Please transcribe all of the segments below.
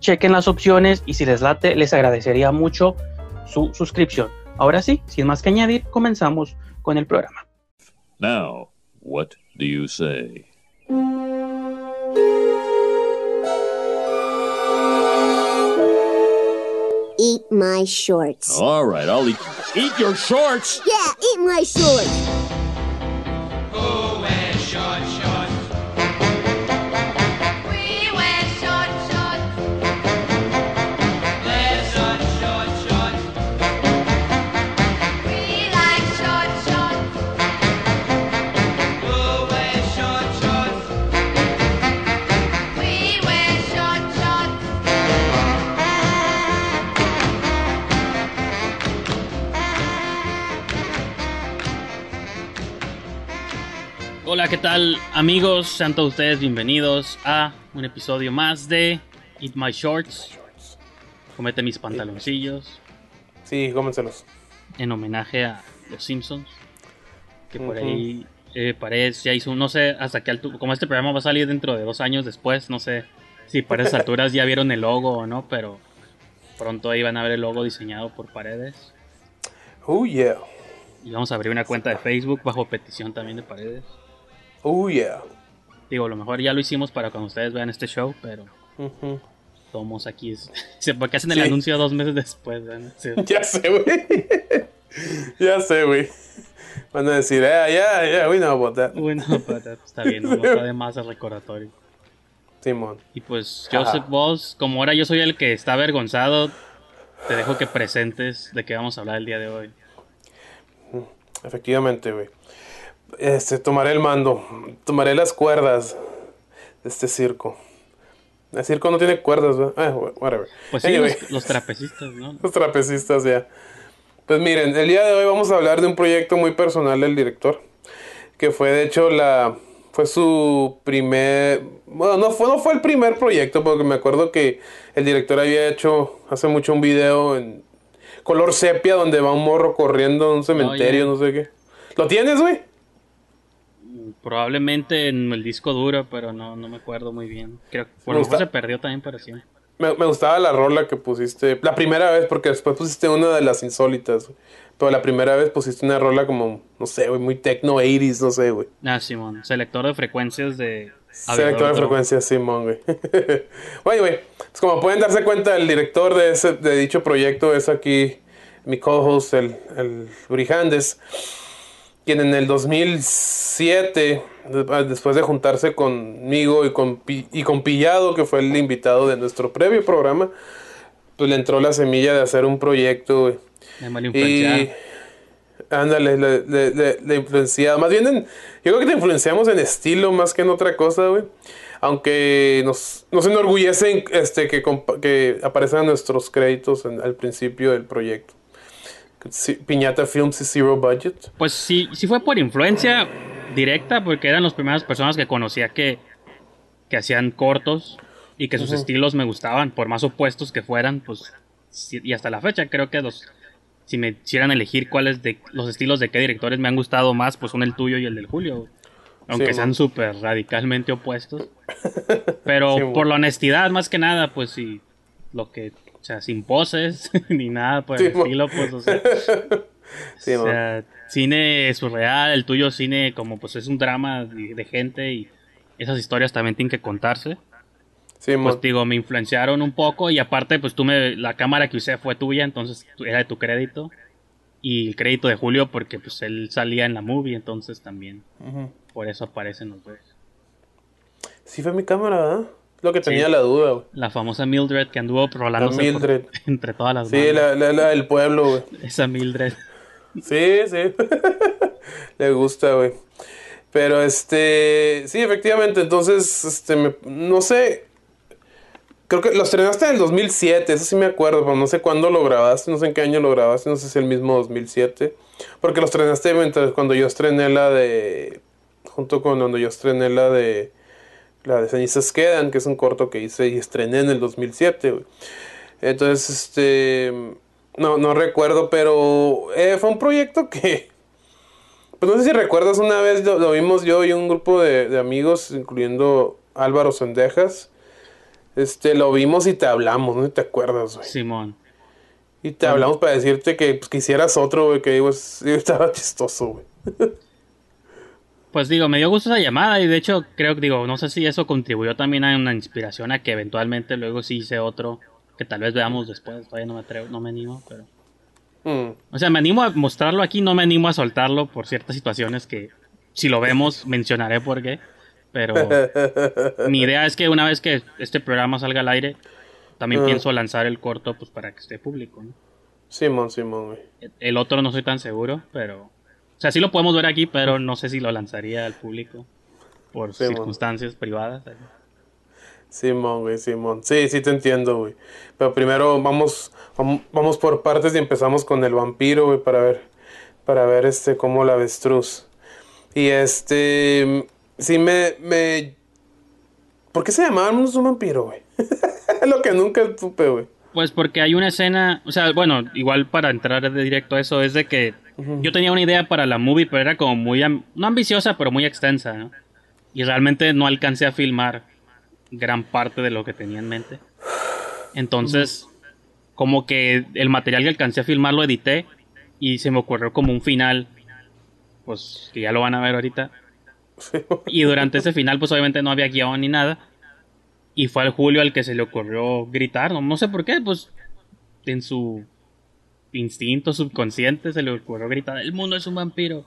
chequen las opciones y si les late, les agradecería mucho su suscripción. Ahora sí, sin más que añadir, comenzamos con el programa. Now, what do you say? Eat my shorts. All right, I'll eat. Eat your shorts! Yeah, eat my shorts. ¿Qué tal amigos? Sean todos ustedes bienvenidos a un episodio más de Eat My Shorts. Comete mis pantaloncillos Sí, cómenselos. en homenaje a los Simpsons. Que por ahí eh, Paredes ya hizo, no sé hasta qué altura, como este programa va a salir dentro de dos años después, no sé si para esas alturas ya vieron el logo o no, pero pronto ahí van a ver el logo diseñado por Paredes. Oh yeah. Y vamos a abrir una cuenta de Facebook bajo petición también de Paredes. Oh yeah. Digo, a lo mejor ya lo hicimos para cuando ustedes vean este show, pero Ujú. tomos aquí. Es, sí, porque hacen el Sí. anuncio dos meses después. Sí. Ya sé, güey. ya sé, güey. Van a decir, ah, ya, ya, we know about that. Bueno, pues, está bien, no, no está de más el recordatorio. Simón. Y pues, Joseph, vos, como ahora yo soy el que está avergonzado, te dejo que presentes de qué vamos a hablar el día de hoy. Efectivamente, güey. Este, tomaré el mando. Tomaré las cuerdas de este circo. El circo no tiene cuerdas, ¿verdad? Ah, whatever. Pues sí, Anyway. los, los trapecistas, ¿no? Los trapecistas ya. Pues miren, el día de hoy vamos a hablar de un proyecto muy personal del director. Que fue de hecho la. Fue su primer. Bueno, no fue, no fue el primer proyecto, porque me acuerdo que el director había hecho hace mucho un video en color sepia donde va un morro corriendo a un cementerio, no sé qué. ¿Lo tienes, güey? Probablemente en el disco duro, pero no, no me acuerdo muy bien. Creo que por lo mejor se perdió también para siempre. Me, me gustaba la rola que pusiste. La primera vez, porque después pusiste una de las insólitas. Pero la primera vez pusiste una rola como, no sé, güey, muy techno 80s, no sé, güey. Ah, Simón, selector de frecuencias de Selector de otro. frecuencia, Simón, güey. Güey, güey. Pues como pueden darse cuenta, el director de, ese, de dicho proyecto es aquí mi co-host, el, el Brijandes, quien en el 2007, de- después de juntarse conmigo y con, y con Pillado, que fue el invitado de nuestro previo programa, pues le entró la semilla de hacer un proyecto. Me Y ándale, le, le, le- le influenciaba. Más bien, en- yo creo que te influenciamos en estilo más que en otra cosa, güey. Aunque nos, nos enorgullece este, que, que aparezcan nuestros créditos en- al principio del proyecto. Piñata Films y Zero Budget. Pues sí, sí fue por influencia directa, porque eran las primeras personas que conocía que, que hacían cortos y que sus estilos me gustaban, por más opuestos que fueran, pues y hasta la fecha creo que los si me hicieran elegir cuáles de los estilos de qué directores me han gustado más, pues son el tuyo y el del Julio. Aunque Sí, sean súper radicalmente opuestos. Pero Sí, por la honestidad, más que nada, pues sí, lo que, o sea, sin poses ni nada por Sí, el estilo, pues, o sea, Sí, o sea, cine surreal, el tuyo cine como pues es un drama de, de gente y esas historias también tienen que contarse. Sí, man. Pues digo, me influenciaron un poco y aparte pues tú me, la cámara que usé fue tuya, entonces era de tu crédito. Y el crédito de Julio porque pues él salía en la movie, entonces también por eso aparecen los dos. Sí fue mi cámara, ¿verdad? Lo que tenía la duda, güey. La famosa Mildred que anduvo rolándose La Mildred. por- entre todas las Sí, la, la, la del pueblo, güey. Esa Mildred. Sí, sí. Le gusta, güey. Pero este, sí, efectivamente, entonces, este, me- no sé. Creo que lo estrenaste en el 2007, eso sí me acuerdo, pero no sé cuándo lo grabaste, no sé en qué año lo grabaste, no sé si el mismo 2007. Porque lo estrenaste mientras cuando yo estrené la de. Junto con cuando yo estrené la de. La de Cenizas Quedan, que es un corto que hice y estrené en el 2007, güey. Entonces, este. No, no recuerdo, pero eh, fue un proyecto que. Pues no sé si recuerdas, una vez lo, lo vimos yo y un grupo de, de amigos, incluyendo Álvaro Sendejas. Este, lo vimos y te hablamos, ¿no? ¿Te acuerdas, güey? Simón. Y te hablamos para decirte que pues, que hicieras otro, güey, que digo, es- estaba chistoso, güey. Pues digo, me dio gusto esa llamada y de hecho creo que digo, no sé si eso contribuyó también a una inspiración a que eventualmente luego sí hice otro que tal vez veamos después, todavía no me atrevo, no me animo, pero Mm, o sea, me animo a mostrarlo aquí, no me animo a soltarlo por ciertas situaciones que si lo vemos mencionaré por qué, pero mi idea es que una vez que este programa salga al aire, también Ah. pienso lanzar el corto pues para que esté público, ¿no? Simón, Simón, güey. El otro no soy tan seguro, pero o sea, sí lo podemos ver aquí, pero no sé si lo lanzaría al público por circunstancias privadas. Simón, güey, Simón. Sí, sí te entiendo, güey. Pero primero vamos, vam- vamos por partes y empezamos con el vampiro, güey, para ver, para ver este, cómo la avestruz. Y este, sí me, me... ¿Por qué se llamaba un vampiro, güey? Lo que nunca supe, güey. Pues porque hay una escena, o sea, bueno, igual para entrar de directo a eso, es de que yo tenía una idea para la movie, pero era como muy, no ambiciosa, pero muy extensa, ¿no? Y realmente no alcancé a filmar gran parte de lo que tenía en mente. Entonces, como que el material que alcancé a filmar lo edité y se me ocurrió como un final, pues que ya lo van a ver ahorita. Y durante ese final, pues obviamente no había guion ni nada. Y fue al Julio al que se le ocurrió gritar, no, no sé por qué, pues en su instinto subconsciente se le ocurrió gritar, el mundo es un vampiro.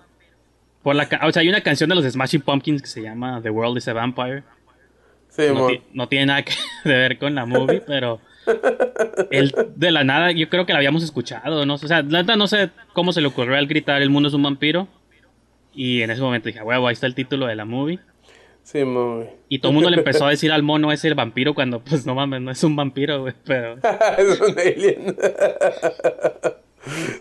Por la o sea, hay una canción de los Smashing Pumpkins que se llama The World is a Vampire. No, tiene nada que ver con la movie, pero él de la nada, yo creo que la habíamos escuchado, ¿no? O sea, la neta no sé cómo se le ocurrió al gritar el mundo es un vampiro. Y en ese momento dije, huevo, ahí está el título de la movie. Simón, güey. Y todo el mundo le empezó a decir al mono es el vampiro cuando pues no mames, no es un vampiro, güey, pero... es un alien.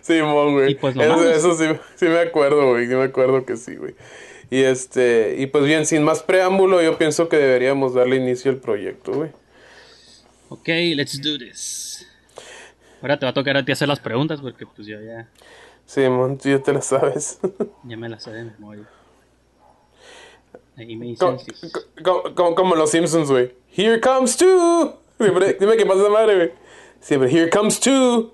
Simón, güey. Y pues no eso mames. eso sí, sí me acuerdo, güey. Sí me acuerdo que sí, güey. Y este, y pues bien, sin más preámbulo, yo pienso que deberíamos darle inicio al proyecto, güey. Ok, let's do this. Ahora te va a tocar a ti hacer las preguntas porque pues yo ya, Simón, tú ya te la sabes. ya me las sé de memoria. Ahí me dicen como, si- como- los Simpsons, güey. Here comes two. Siempre- dime qué pasa esa madre, güey. Siempre, here comes two.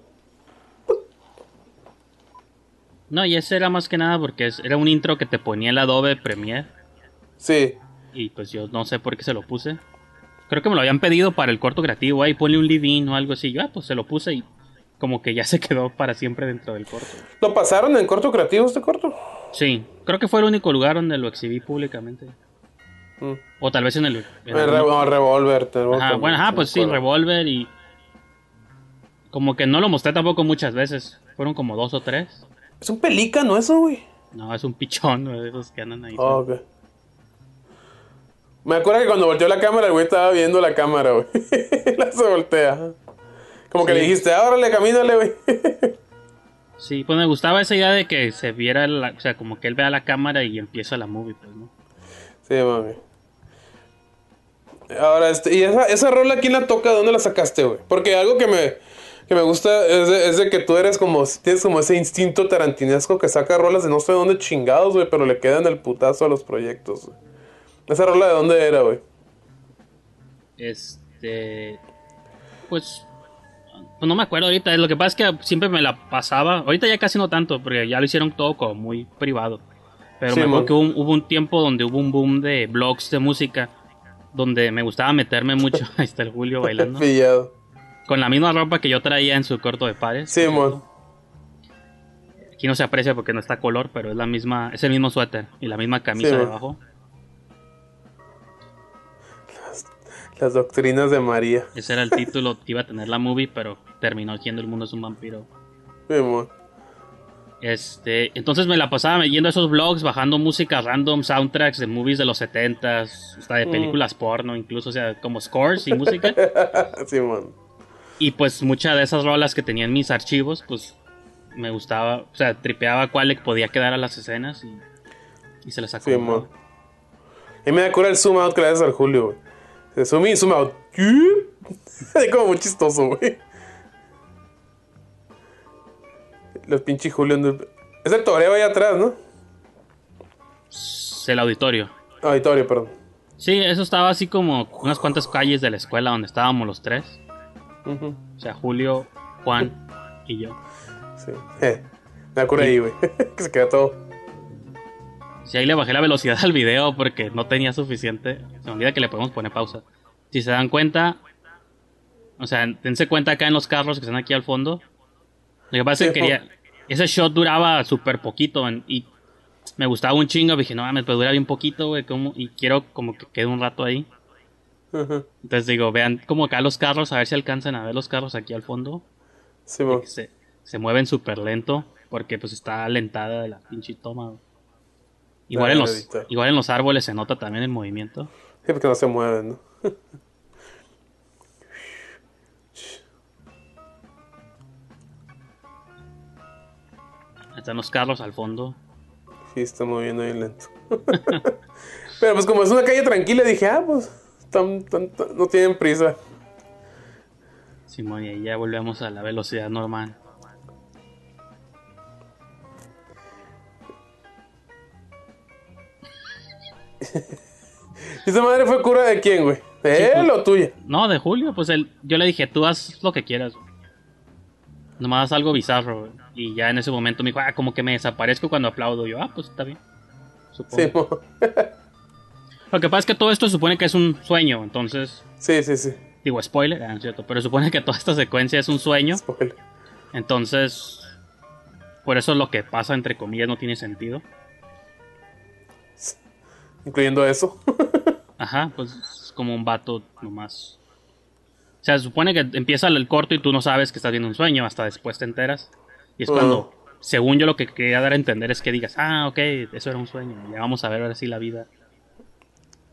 No, y ese era más que nada porque era un intro que te ponía el Adobe Premiere. Sí. Y pues yo no sé por qué se lo puse. Creo que me lo habían pedido para el corto creativo. Ahí ponle un lead-in o algo así. Yo, ah, pues se lo puse y como que ya se quedó para siempre dentro del corto. ¿Lo pasaron en corto creativo este corto? Sí, creo que fue el único lugar donde lo exhibí públicamente. Mm. O tal vez en el. en El algún- Re- no, Revolver. te Ajá, bueno, ajá, pues sí. Revolver y. Como que no lo mostré tampoco muchas veces. Fueron como dos o tres. Es un pelícano eso, güey. No, es un pichón güey, de esos que andan ahí. Ah, ok. Me acuerdo que cuando volteó la cámara, el güey estaba viendo la cámara, güey. la se voltea. Como que Sí. le dijiste, "Ah, órale, camínale, güey. Sí, pues me gustaba esa idea de que se viera, la- o sea, como que él vea la cámara y empieza la movie, pues, ¿no? sí, mami. Ahora, este, ¿y esa, esa rola quién la toca? ¿De dónde la sacaste, güey? Porque algo que me, que me gusta es de, es de que tú eres como, tienes como ese instinto tarantinesco que saca rolas de no sé dónde chingados, güey, pero le quedan el putazo a los proyectos, güey. ¿Esa rola de dónde era, güey? Este. Pues. Pues no me acuerdo ahorita. Lo que pasa es que siempre me la pasaba. Ahorita ya casi no tanto, porque ya lo hicieron todo como muy privado. Pero Sí, me acuerdo que hubo, un- hubo un tiempo donde hubo un boom de blogs de música. Donde me gustaba meterme mucho. Ahí está el Julio bailando. Pillado. Con la misma ropa que yo traía en su corto de pares. Sí, mon. Aquí no se aprecia porque no está color, pero es la misma, es el mismo suéter y la misma camisa Sí, mon. debajo. Las doctrinas de María. Ese era el título que iba a tener la movie, pero terminó siendo El mundo es un vampiro. Sí. Este, entonces me la pasaba yendo a esos blogs, bajando música random, soundtracks de movies de los 70s, hasta de películas porno, incluso, o sea, como scores y música. sí, mon. y pues muchas de esas rolas que tenía en mis archivos, pues me gustaba, o sea, tripeaba cuál le podía quedar a las escenas y, y se las Sí, acomodaba. mon. Y me da cura el zoom out que le haces al Julio, güey. Zoom out. Es como muy chistoso, güey. Los pinches Julio. ando- Es el toreo ahí atrás, ¿no? Es el auditorio. Auditorio, perdón. Sí, eso estaba así como unas cuantas calles de la escuela donde estábamos los tres. O sea, Julio, Juan y yo. Sí. Eh, me da cura ahí, güey. que se queda todo. Si ahí le bajé la velocidad al video porque no tenía suficiente. Se me olvida que le podemos poner pausa. Si se dan cuenta, o sea, dense cuenta acá en los carros que están aquí al fondo. Lo que pasa es que quería. Ese shot duraba súper poquito en- y me gustaba un chingo. Dije, no mames, pero dura bien poquito, güey. Y quiero como que quede un rato ahí. Entonces digo, vean como acá los carros, a ver si alcanzan a ver los carros aquí al fondo. Sí, se, se mueven súper lento porque pues está alentada de la pinche toma. güey. Igual, Ah, en los, editor. igual en los árboles se nota también el movimiento. Sí, porque no se mueven, ¿no? Están los carros al fondo. Sí, está moviendo bien lento. Pero pues como es una calle tranquila, dije, ah, pues tan- tan- tan- no tienen prisa. Simón, y ahí ya volvemos a la velocidad normal. esa madre fue cura de quién, güey? ¿De él pues. o tuya? No, de Julio, pues él, yo le dije, tú haz lo que quieras. güey. Nomás haz algo bizarro. güey. Y ya en ese momento me dijo, ah, como que me desaparezco cuando aplaudo. Yo, ah, pues está bien. Supongo. Sí. Lo que pasa es que todo esto supone que es un sueño. Entonces, sí, sí, sí. digo, spoiler, ah, no es cierto. Pero supone que toda esta secuencia es un sueño. Spoiler. Entonces, por eso lo que pasa, entre comillas, no tiene sentido. Incluyendo eso. Ajá, pues es como un vato nomás. O sea, se supone que empieza el corto y tú no sabes que estás viendo un sueño, hasta después te enteras. Y es cuando, según yo, lo que quería dar a entender es que digas, ah, ok, eso era un sueño. Ya vamos a ver ahora sí la vida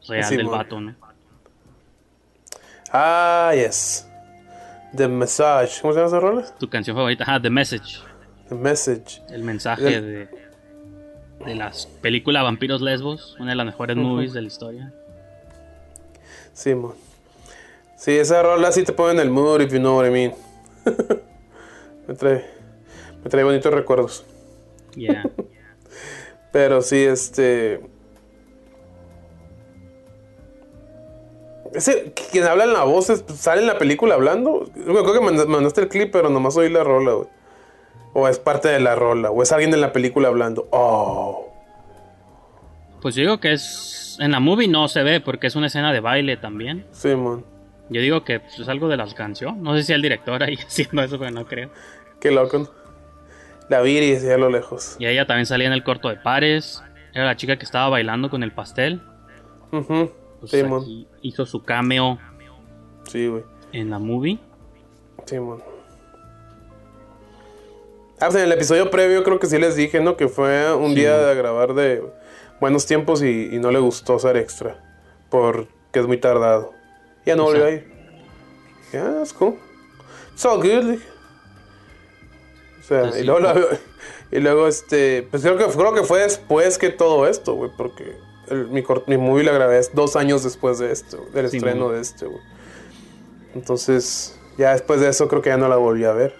real Sí, del mon. vato, ¿no? Ah, yes. The Message. ¿Cómo se llama esa rola? Tu canción favorita, ah, The Message, The Message. el mensaje de, de las películas Vampiros Lesbos, una de las mejores movies de la historia. Sí, mon. Sí, esa rola sí te pone en el mood, if you know what I mean. me trae, me trae bonitos recuerdos. Yeah. Pero sí, este. Ese, quien habla en la voz sale en la película hablando. Me acuerdo que manda- mandaste el clip, pero nomás oí la rola, güey. O es parte de la rola, o es alguien en la película hablando. Oh. Pues yo digo que es. En la movie no se ve porque es una escena de baile también. Simón. Yo digo que pues, es algo de las canciones. No sé si el director ahí haciendo eso, pero no creo. Qué loco. La Viri decía a lo lejos. Y ella también salía en el corto de pares. Era la chica que estaba bailando con el pastel. Ujú. Pues aquí hizo su cameo Sí, güey. en la movie. Simón. Ah, pues en el episodio previo creo que sí les dije, ¿no? Que fue un Sí, día de grabar de buenos tiempos y, y no le gustó ser extra. Porque es muy tardado. Ya no volvió a ir. Dije, ah, it's cool. It's all good. O sea, Pues y luego, la- y luego, este, pues creo que, creo que fue después que todo esto, güey, porque el- mi, mi movie la grabé dos años después de esto, del Sí, estreno de este, güey. Entonces, ya después de eso creo que ya no la volví a ver.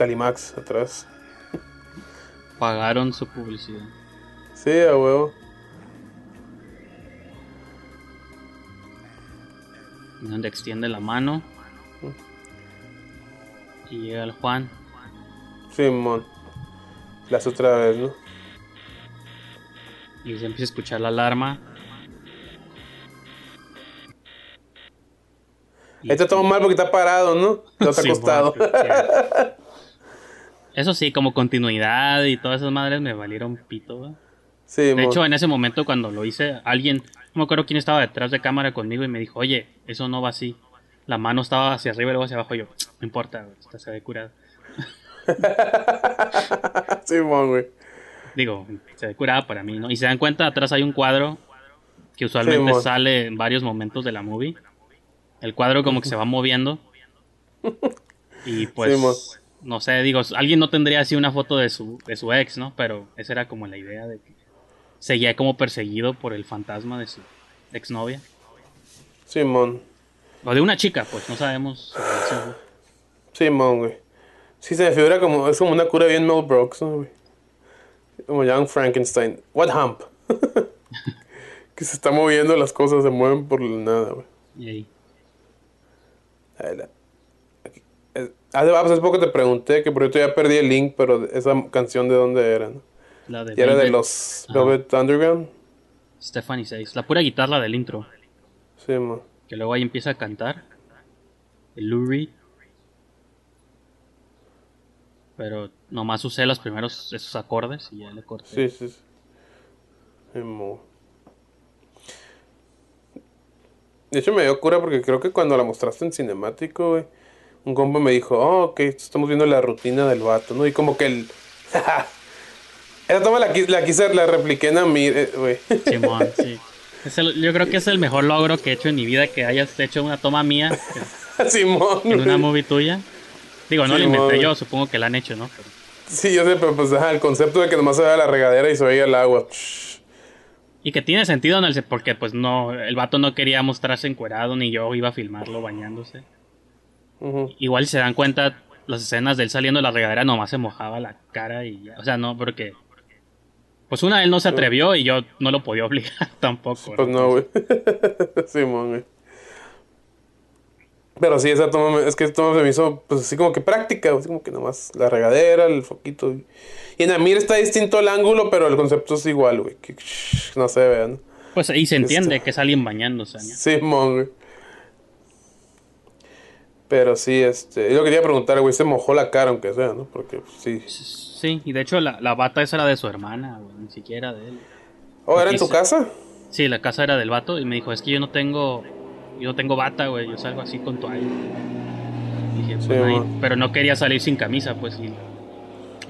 Calimax atrás. Pagaron su publicidad. Sí, a huevo. Donde extiende la mano. Y llega el Juan. Simón. La hace otra vez, ¿no? Y se empieza a escuchar la alarma. Este todo mal porque está parado, ¿no? No está Sí, acostado. bueno, Eso sí, como continuidad y todas esas madres me valieron pito, güey. Sí, De hecho, en ese momento cuando lo hice, alguien, no me acuerdo quién estaba detrás de cámara conmigo y me dijo, oye, eso no va así. La mano estaba hacia arriba y luego hacia abajo. Yo, no importa, güey, esta se ve curada. Simón, güey. Digo, se ve curada para mí, ¿no? Y se dan cuenta, atrás hay un cuadro que usualmente sale en varios momentos de la movie. El cuadro como que se va moviendo. Y pues. No sé, digo, alguien no tendría así una foto de su, de su ex, ¿no? Pero esa era como la idea de que seguía como perseguido por el fantasma de su exnovia. Simón. O de una chica, pues no sabemos. Simón, güey. Sí, se me figura como. Es como una cura bien Mel Brooks, ¿no, güey? Como Young Frankenstein. What hump? que se está moviendo, las cosas se mueven por nada, güey. Y ahí. Ahí la- Hace, ah, pues hace poco te pregunté que por cierto ya perdí el link, pero esa canción de dónde era, ¿no? La de Y era de los Ajá. Velvet Underground. Stephanie Says. La pura guitarra del intro. Sí, man. Que luego ahí empieza a cantar. El Lou Reed. Pero nomás usé los primeros esos acordes y ya le corté. Sí, sí. sí. Sí, mo. De hecho me dio cura porque creo que cuando la mostraste en cinemático, güey, un compa me dijo, oh, ok, estamos viendo la rutina del vato, ¿no? Y como que el... Esa toma la, quis- la quise, la repliqué en Amir, eh, güey. Simón, sí. El- yo creo que es el mejor logro que he hecho en mi vida, que hayas hecho una toma mía Simón. en una movie tuya. Digo, no la inventé yo, supongo que la han hecho, ¿no? Pero- Sí, yo sé, pero pues ajá, el concepto de que nomás se vea la regadera y se veía el agua. Y que tiene sentido en el porque pues no, el vato no quería mostrarse encuerado, ni yo iba a filmarlo bañándose. Ujú. Igual si se dan cuenta, las escenas de él saliendo de la regadera nomás se mojaba la cara y ya. O sea, no, porque. Pues una, él no se atrevió y yo no lo podía obligar tampoco. Pues no, güey. Simón, güey. Pero sí, esa toma, es que esa toma se me hizo, pues así como que práctica, así como que nomás la regadera, el foquito. Y, y en Amir está distinto el ángulo, pero el concepto es igual, güey. Que no se vea, ¿no? Pues ahí se entiende Este- que es alguien bañándose. ¿no? Simón, güey. Pero sí, este. Yo quería preguntar, güey, se mojó la cara, aunque sea, ¿no? Porque pues, sí. Sí, y de hecho la, la bata esa era de su hermana, güey, ni siquiera de él. ¿Oh, era en tu casa? Sí, la casa era del vato y me dijo, es que yo no tengo, yo no tengo bata, güey, yo salgo así con toalla. Dije, pues Sí, nadie- pero no quería salir sin camisa, pues y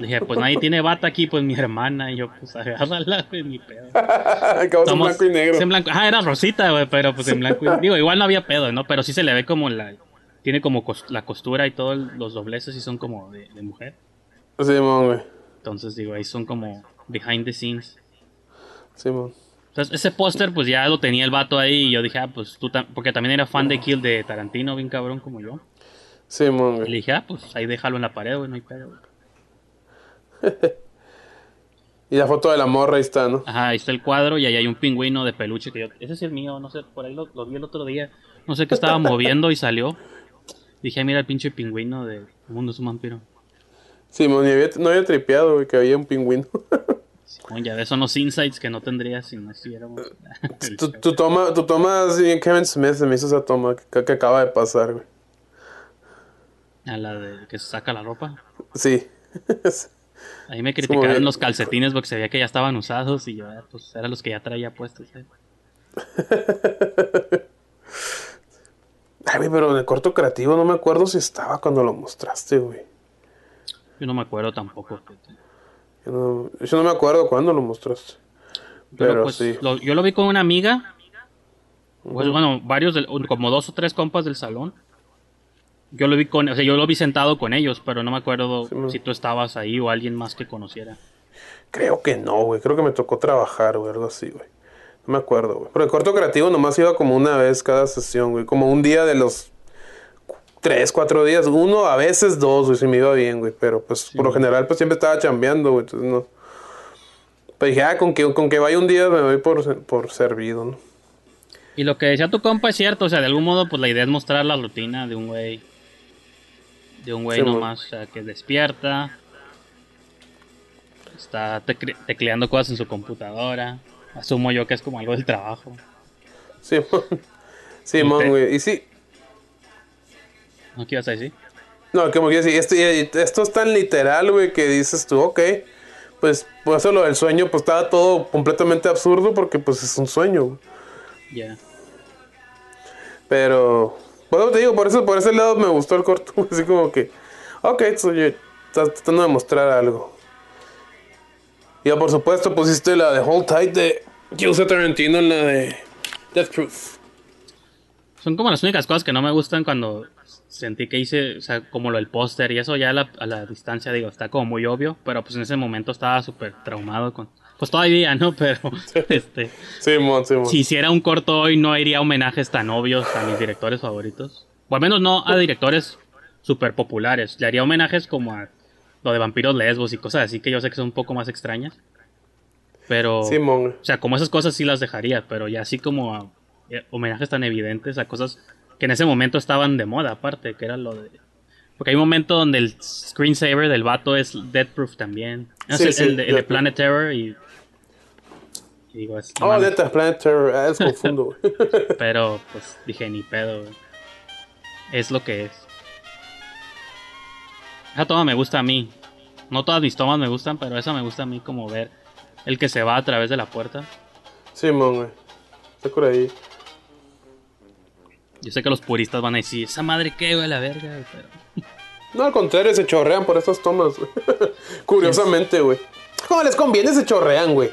dije, pues nadie tiene bata aquí, pues mi hermana y yo, pues agárrala, güey, ni pedo. Acabas en blanco y negro. sí, en blanco. Ah, era rosita, güey, pero pues en blanco y Digo, igual no había pedo, ¿no? Pero sí se le ve como la, tiene como la costura y todos los dobleces y son como de, de mujer. Simón, güey. Entonces digo, ahí son como behind the scenes. Simón. Entonces, ese póster, pues ya lo tenía el vato ahí. Y yo dije, ah, pues tú tam- Porque también era fan de Kill de Tarantino, bien cabrón como yo. Y le güey. dije, ah, pues ahí déjalo en la pared, güey, no hay pedo. güey. Y la foto de la morra ahí está, ¿no? Ajá, ahí está el cuadro y ahí hay un pingüino de peluche que yo. Ese es el mío, no sé, por ahí lo, lo vi el otro día. No sé qué estaba moviendo y salió. Dije, "Ah, mira el pinche pingüino de El mundo es un vampiro. Simón, y había- no había tripeado, güey, que había un pingüino. Ya ves, son los insights que no tendrías si no estuviéramos. el tu, tu toma, tu toma Kevin Smith se me hizo esa toma que, que acaba de pasar, güey. A la de que se saca la ropa. Sí. Ahí me criticaron los calcetines porque se veía que ya estaban usados y yo, pues eran los que ya traía puestos. ¿eh? Ay, güey, pero en el corto creativo no me acuerdo si estaba cuando lo mostraste, güey. Yo no me acuerdo tampoco. Yo no, yo no me acuerdo cuándo lo mostraste. Pero, pues, sí. lo- yo lo vi con una amiga. Pues, bueno, varios, del- como dos o tres compas del salón. Yo lo vi con, o sea, yo lo vi sentado con ellos, pero no me acuerdo Sí, si tú estabas ahí o alguien más que conociera. Creo que no, güey. Creo que me tocó trabajar, güey, algo así, güey. No me acuerdo, güey. Pero el corto creativo nomás iba como una vez cada sesión, güey. Como un día de los tres, cuatro días. Uno, a veces dos, güey, si me iba bien, güey. Pero pues por lo general, pues siempre estaba chambeando, güey. Entonces no. Pues dije, ah, con que, con que vaya un día me doy por, por servido, ¿no? Y lo que decía tu compa es cierto, o sea, de algún modo, pues la idea es mostrar la rutina de un güey. De un güey Sí, man. nomás, o sea, que despierta. Está tecleando cosas en su computadora. Asumo yo que es como algo del trabajo. Simón. Simón, güey. Y sí. ¿No qué ibas a decir? No, como que decir, esto, y esto es tan literal, güey, que dices tú, ok. Pues, por eso lo del sueño, pues estaba todo completamente absurdo porque, pues, es un sueño. Ya. Pero, bueno, te digo, por eso, por ese lado me gustó el corto. Así como que, ok, so, yo- estás tratando de mostrar algo. Y ya, por supuesto, pusiste la de Hold Tight de usa Tarantino en la de Death Proof. Son como las únicas cosas que no me gustan cuando sentí que hice, o sea, como lo del póster y eso ya a la, a la distancia, digo, está como muy obvio, pero pues en ese momento estaba súper traumado con... Pues todavía, ¿no? Pero, este... Simón, Simón. si hiciera un corto hoy no iría homenajes tan obvios a mis directores favoritos. O al menos no a directores súper populares. Le haría homenajes como a lo de vampiros lesbos y cosas así que yo sé que son un poco más extrañas. Pero... Simón. O sea, como esas cosas sí las dejaría, pero ya así como a, eh, homenajes tan evidentes a cosas que en ese momento estaban de moda, aparte, que era lo de... Porque hay un momento donde el screensaver del vato es Death Proof también. No, Sí, es sí, el, de, el. Planet Terror y... y digo, es- Oh, neta, Planet Terror. Ah, es confundo. Pero pues dije, ni pedo. Es lo que es. Esa toma me gusta a mí. No todas mis tomas me gustan, pero esa me gusta a mí como ver el que se va a través de la puerta. Simón, güey. Está por ahí. Yo sé que los puristas van a decir, esa madre qué, güey, la verga, güey", pero... No, al contrario, se chorrean por estas tomas, güey. Curiosamente, güey. Como les conviene, se chorrean, güey.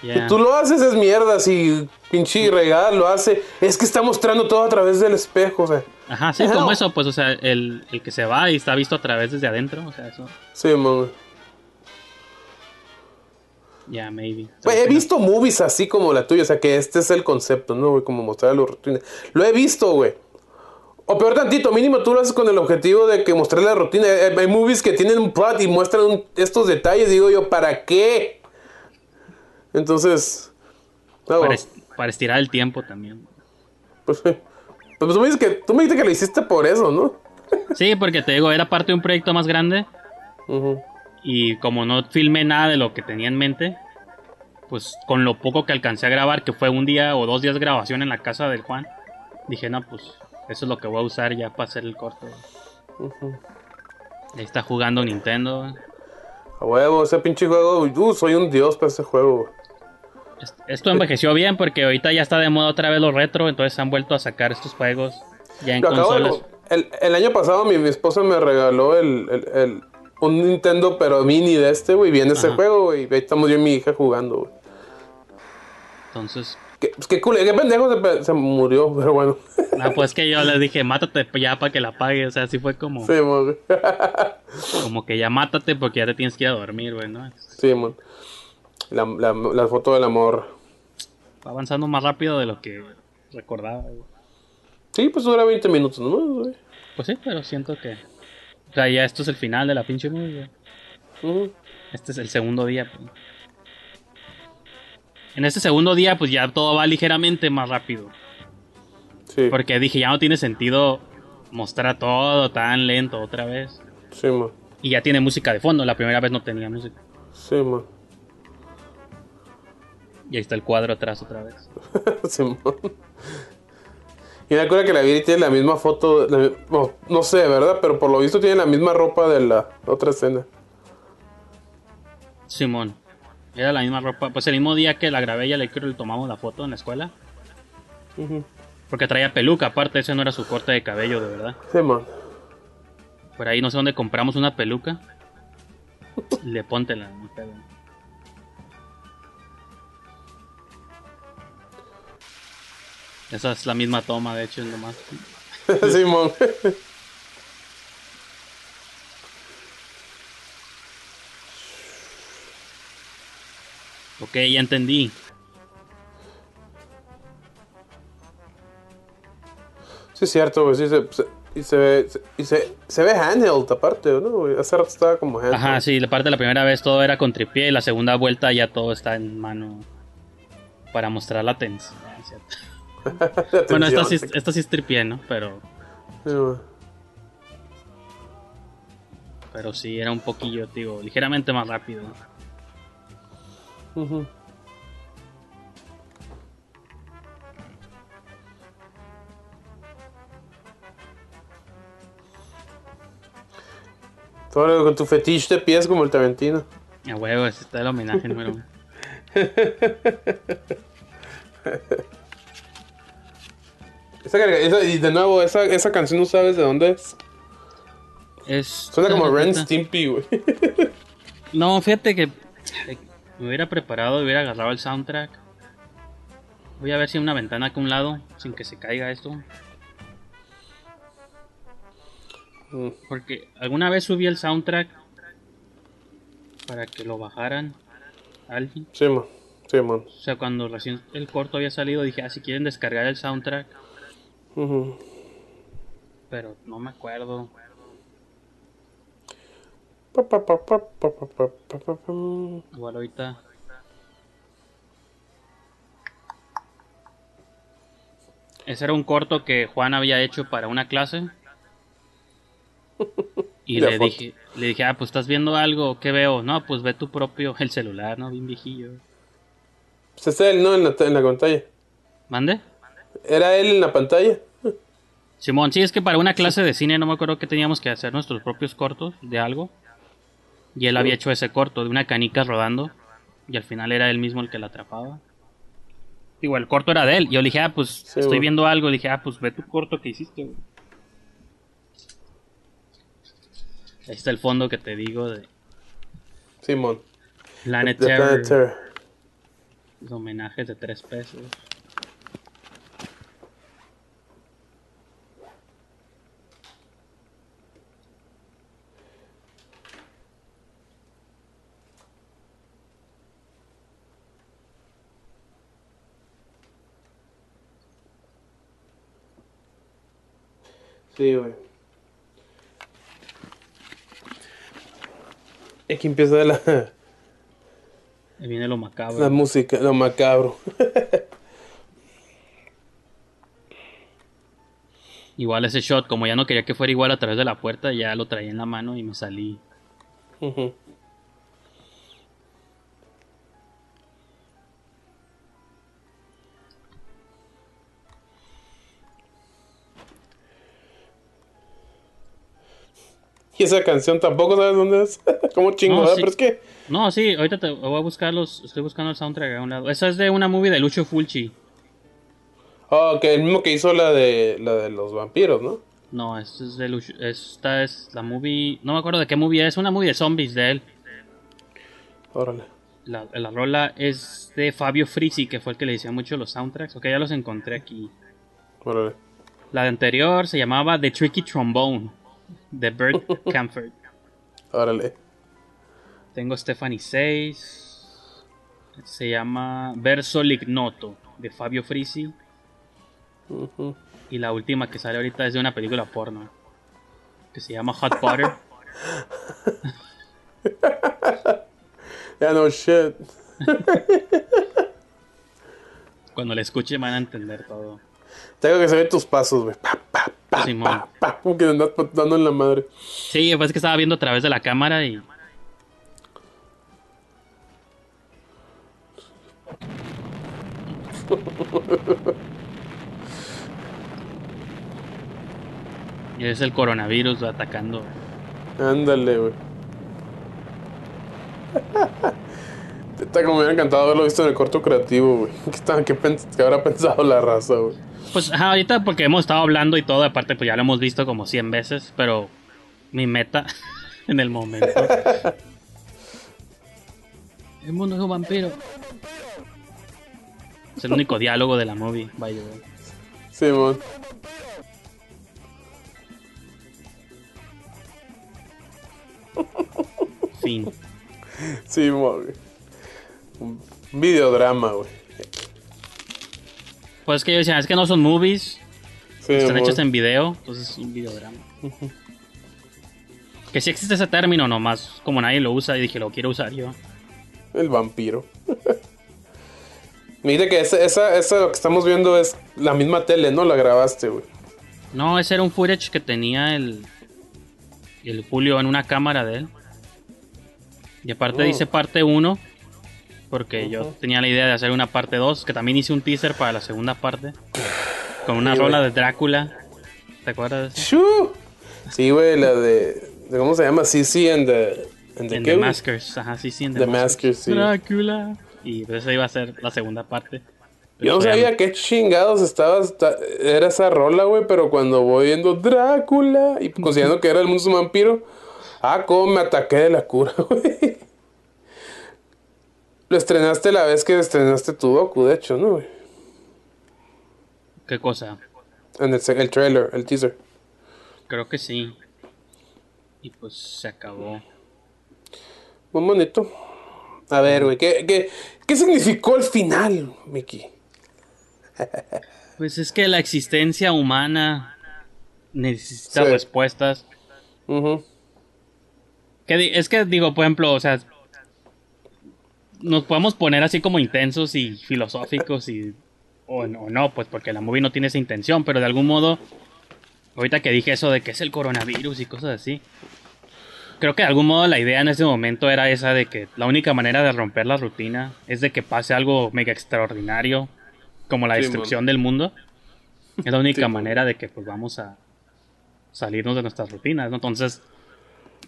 Si tú lo haces es mierda, si pinche regal lo hace. Es que está mostrando todo a través del espejo, o sea. Ajá, sí, como eso, pues, o sea, el, el que se va y está visto a través desde adentro, o sea, eso, Sí, güey. ya, maybe. He visto movies así como la tuya, o sea que este es el concepto, ¿no, güey? Como mostrar la rutina. Lo he visto, güey. O peor tantito, mínimo tú lo haces con el objetivo de que mostrar la rutina. Hay, hay movies que tienen un plot y muestran un- estos detalles, digo yo, ¿para qué? Entonces... no, Para, es- para estirar el tiempo también. pues, pues tú, me dices que, tú me dijiste que lo hiciste por eso, ¿no? Sí, porque te digo, era parte de un proyecto más grande. Y como no filmé nada de lo que tenía en mente, pues con lo poco que alcancé a grabar, que fue un día o dos días de grabación en la casa del Juan, dije, no, pues eso es lo que voy a usar ya para hacer el corto. Ahí está jugando Nintendo. A huevo, ese pinche juego, uh, soy un dios para ese juego, Esto envejeció bien porque ahorita ya está de moda otra vez los retro, entonces han vuelto a sacar estos juegos ya en de- consolas. el, el año pasado mi, mi esposa me regaló el, el- el- un Nintendo pero mini de este, güey. Viene ese juego, güey. Ahí estamos yo y mi hija jugando, güey. Entonces, Qué, pues, qué, cule- qué pendejo se, se murió, pero bueno. ah, pues que yo le dije, mátate ya para que la pague, o sea, así fue como, sí, güey. como que ya mátate porque ya te tienes que ir a dormir, güey, ¿no? Sí, mon. La, la, la foto del amor. Va avanzando más rápido de lo que recordaba, güey. Sí, pues dura 20 minutos, ¿no? Pues sí, pero siento que. O sea, ya esto es el final de la pinche movie. Este es el segundo día. pues. En este segundo día, pues ya todo va ligeramente más rápido. Sí, Porque dije, ya no tiene sentido mostrar todo tan lento otra vez. sí, mon. Y ya tiene música de fondo, la primera vez no tenía música. Sí, man. Y ahí está el cuadro atrás otra vez. Simón. Y me acuerdo que la vi tiene la misma foto. la no, no sé, ¿verdad? Pero por lo visto tiene la misma ropa de la otra escena. Simón. Era la misma ropa. Pues el mismo día que la grabé, ya le le tomamos la foto en la escuela. Porque traía peluca, aparte ese no era su corte de cabello, de verdad. Simón. Por ahí no sé dónde compramos una peluca. Y le póntela, no Esa es la misma toma, de hecho, es nomás. Simón. Ok, ya entendí. Sí, es cierto, güey. Sí, se, se- y se ve, se- y se, se ve handheld aparte, ¿no? Hace rato estaba como handheld. Ajá, sí, la parte de la primera vez todo era con tripié y la segunda vuelta ya todo está en mano para mostrar la tensión. ¿cierto? Bueno, esta sí, esta sí es tripié, ¿no? Pero, Sí, pero sí, era un poquillo, digo, ligeramente más rápido. Ujú. Todo con tu fetiche de pies como el Tarantino. A huevo, ese está el homenaje número uno. Esa, carga- esa- y de nuevo, esa, esa canción no sabes de dónde es. Es, Suena como Ren Stimpy, güey. No, fíjate que ay, me hubiera preparado, hubiera agarrado el soundtrack. Voy a ver si hay una ventana acá a un lado, sin que se caiga esto. Mm. Porque alguna vez subí el soundtrack para que lo bajaran alguien. Sí, man. Sí, man. O sea, cuando recién el corto había salido, dije, ah, si quieren descargar el soundtrack, Uh. Pero no me acuerdo. Igual ahorita. Ese era un corto que Juan había hecho para una clase. Y le dije, le dije, ah, pues estás viendo algo, ¿qué veo? No, pues ve tu propio, el celular, ¿no? Bien viejillo. Pues está él, ¿no? En la, en la pantalla. ¿Mande? ¿Era él en la pantalla? Simón, sí, es que para una clase de cine no me acuerdo que teníamos que hacer nuestros propios cortos de algo. Y él había hecho ese corto de una canica rodando. Y al final era él mismo el que la atrapaba. Digo, el corto era de él. Y yo le dije, ah, pues estoy viendo algo. Le dije, ah, pues ve tu corto que hiciste, güey. Ahí está el fondo que te digo de Simón. Planet The Terror. Planet Terror. Los homenajes de tres pesos. Sí, güey. Aquí empieza la, Ahí viene lo macabro. la música, lo macabro. Igual ese shot, como ya no quería que fuera igual a través de la puerta, ya lo traía en la mano y me salí. Ujú. Y esa canción tampoco sabes dónde es. Como chingada, No, sí. pero es que. No, sí, ahorita te voy a buscar los. Estoy buscando el soundtrack a un lado. Esa es de una movie de Lucho Fulci. Oh, que el mismo que hizo la de la de los vampiros, ¿no? No, esta es de Lucho. Esta es la movie. No me acuerdo de qué movie es. Una movie de zombies de él. Órale. La, la rola es de Fabio Frisi, que fue el que le decía mucho los soundtracks. Ok, ya los encontré aquí. Órale. La de anterior se llamaba The Tricky Trombone. De Bert Camford. Órale. Tengo Stephanie 6. Se llama Verso Lignoto de Fabio Frisi. Y la última que sale ahorita es de una película porno. Que se llama Hot Butter. Ya no shit. Cuando la escuchen van a entender todo. Tengo que saber tus pasos, güey. Pa, pa, pa, Simón. Pa, como que andas dando en la madre. Sí, pues es que estaba viendo a través de la cámara y. Y es el coronavirus atacando. Ándale, güey. Está como me hubiera encantado haberlo visto en el corto creativo, güey. ¿Qué, qué qué habrá pensado la raza, güey? Pues ajá, ahorita porque hemos estado hablando y todo, aparte pues ya lo hemos visto como 100 veces, pero mi meta en el momento. el mundo es un vampiro. Es el único diálogo de la movie, by the way. Simón. Fin. Simón, güey. Un videodrama, güey. Pues es que yo decía, es que no son movies, están hechos en video, entonces es un videodrama. Que sí existe ese término nomás, como nadie lo usa y dije, lo quiero usar yo. El vampiro. Mira que esa, esa, esa lo que estamos viendo es la misma tele, ¿no? La grabaste, güey. No, ese era un footage que tenía el, el Julio en una cámara de él. Y aparte Oh. dice parte 1, porque yo tenía la idea de hacer una parte 2, que también hice un teaser para la segunda parte, con una Sí, rola güey. de Drácula. ¿Te acuerdas de eso? Sí, güey, la de, de- ¿Cómo se llama? Sisi and the. And the The? Maskers, ajá, sí, sí, en The Maskers, sí. Drácula. Y pues esa iba a ser la segunda parte. Yo no sabía qué chingados estaba. esta- Era esa rola, güey, pero cuando voy viendo Drácula y considerando que era el mundo vampiro. Ah, cómo me ataqué de la cura, güey. Lo estrenaste la vez que estrenaste tu docu, de hecho, ¿no? ¿Qué cosa? En el, el trailer, el teaser. Creo que sí. Y pues se acabó. Muy bonito. A ver, güey, ¿qué, qué, qué significó el final, Mickey? Pues es que la existencia humana necesita Sí. respuestas. Que es que digo, por ejemplo, o sea, nos podemos poner así como intensos y filosóficos y o, no- no, pues porque la movie no tiene esa intención, pero de algún modo, ahorita que dije eso de que es el coronavirus y cosas así, creo que de algún modo la idea en ese momento era esa de que la única manera de romper la rutina es de que pase algo mega extraordinario, como la Sí, destrucción del mundo. Es la única Sí, manera de que pues vamos a salirnos de nuestras rutinas, ¿no? Entonces,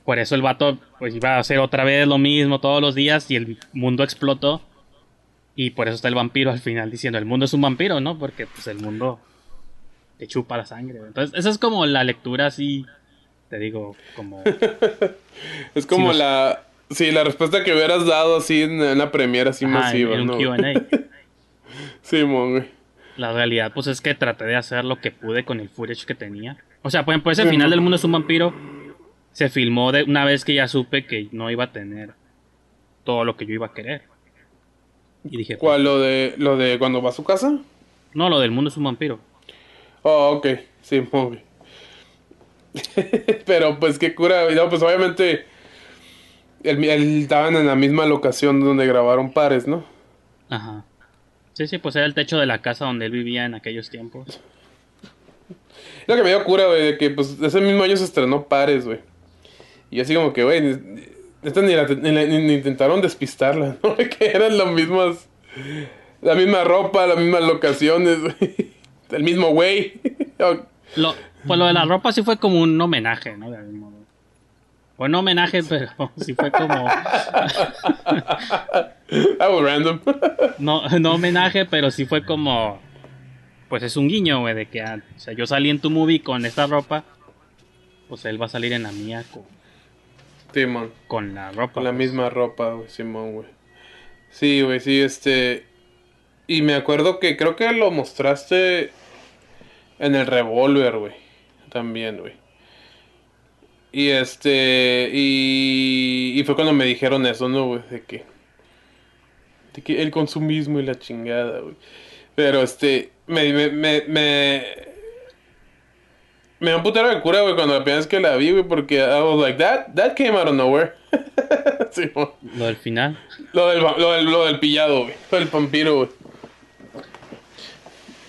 por eso el vato pues iba a hacer otra vez lo mismo todos los días y el mundo explotó. Y por eso está el vampiro al final diciendo, el mundo es un vampiro, ¿no? Porque pues el mundo te chupa la sangre. Entonces, esa es como la lectura así, te digo, como... Es como los- la. Sí, la respuesta que hubieras dado así en, en la premiera, así ajá, masiva, en un ¿no? Q&A. Sí, mon, güey. La realidad, pues es que traté de hacer lo que pude con el footage que tenía. O sea, ejemplo, ese Ujú. final del mundo es un vampiro. Se filmó de una vez que ya supe que no iba a tener todo lo que yo iba a querer. Y dije, pues, ¿Cuál? ¿Lo de, lo de cuando va a su casa? no, lo del mundo es un vampiro. Oh, ok. Sí, güey. Pero pues qué cura. No, pues obviamente. El, el- estaban en la misma locación donde grabaron pares, ¿no? Ajá. Sí, sí, pues era el techo de la casa donde él vivía en aquellos tiempos. Lo que me dio cura, güey, de que pues ese mismo año se estrenó Pares, güey. Y así como que, güey, esta ni, la- ni la- ni- ni intentaron despistarla, ¿no? Que eran las mismas, la misma ropa, las mismas locaciones, güey. El mismo güey. Lo, pues lo de la ropa sí fue como un homenaje, ¿no? De algún modo. Bueno, no homenaje, pero sí fue como... Was random. No, no homenaje, pero sí fue como. Pues es un guiño, güey, de que ah, o sea, yo salí en tu movie con esta ropa. Pues él va a salir en la mía con, Simón, con la ropa. con la pues. misma ropa, güey, Simón, güey. Sí, güey, sí, este... Y me acuerdo que creo que lo mostraste en el revólver, güey. También, güey. Y este... Y, y fue cuando me dijeron eso, ¿no, güey? De que... De que el consumismo y la chingada, güey. Pero este... Me... Me... Me... Me, me dio un putero de cura, güey, cuando la primera vez que la vi, güey, porque I was like, that, that came out of nowhere. Lo del final. Lo del, va- lo del, lo del pillado, güey. Lo del vampiro, güey.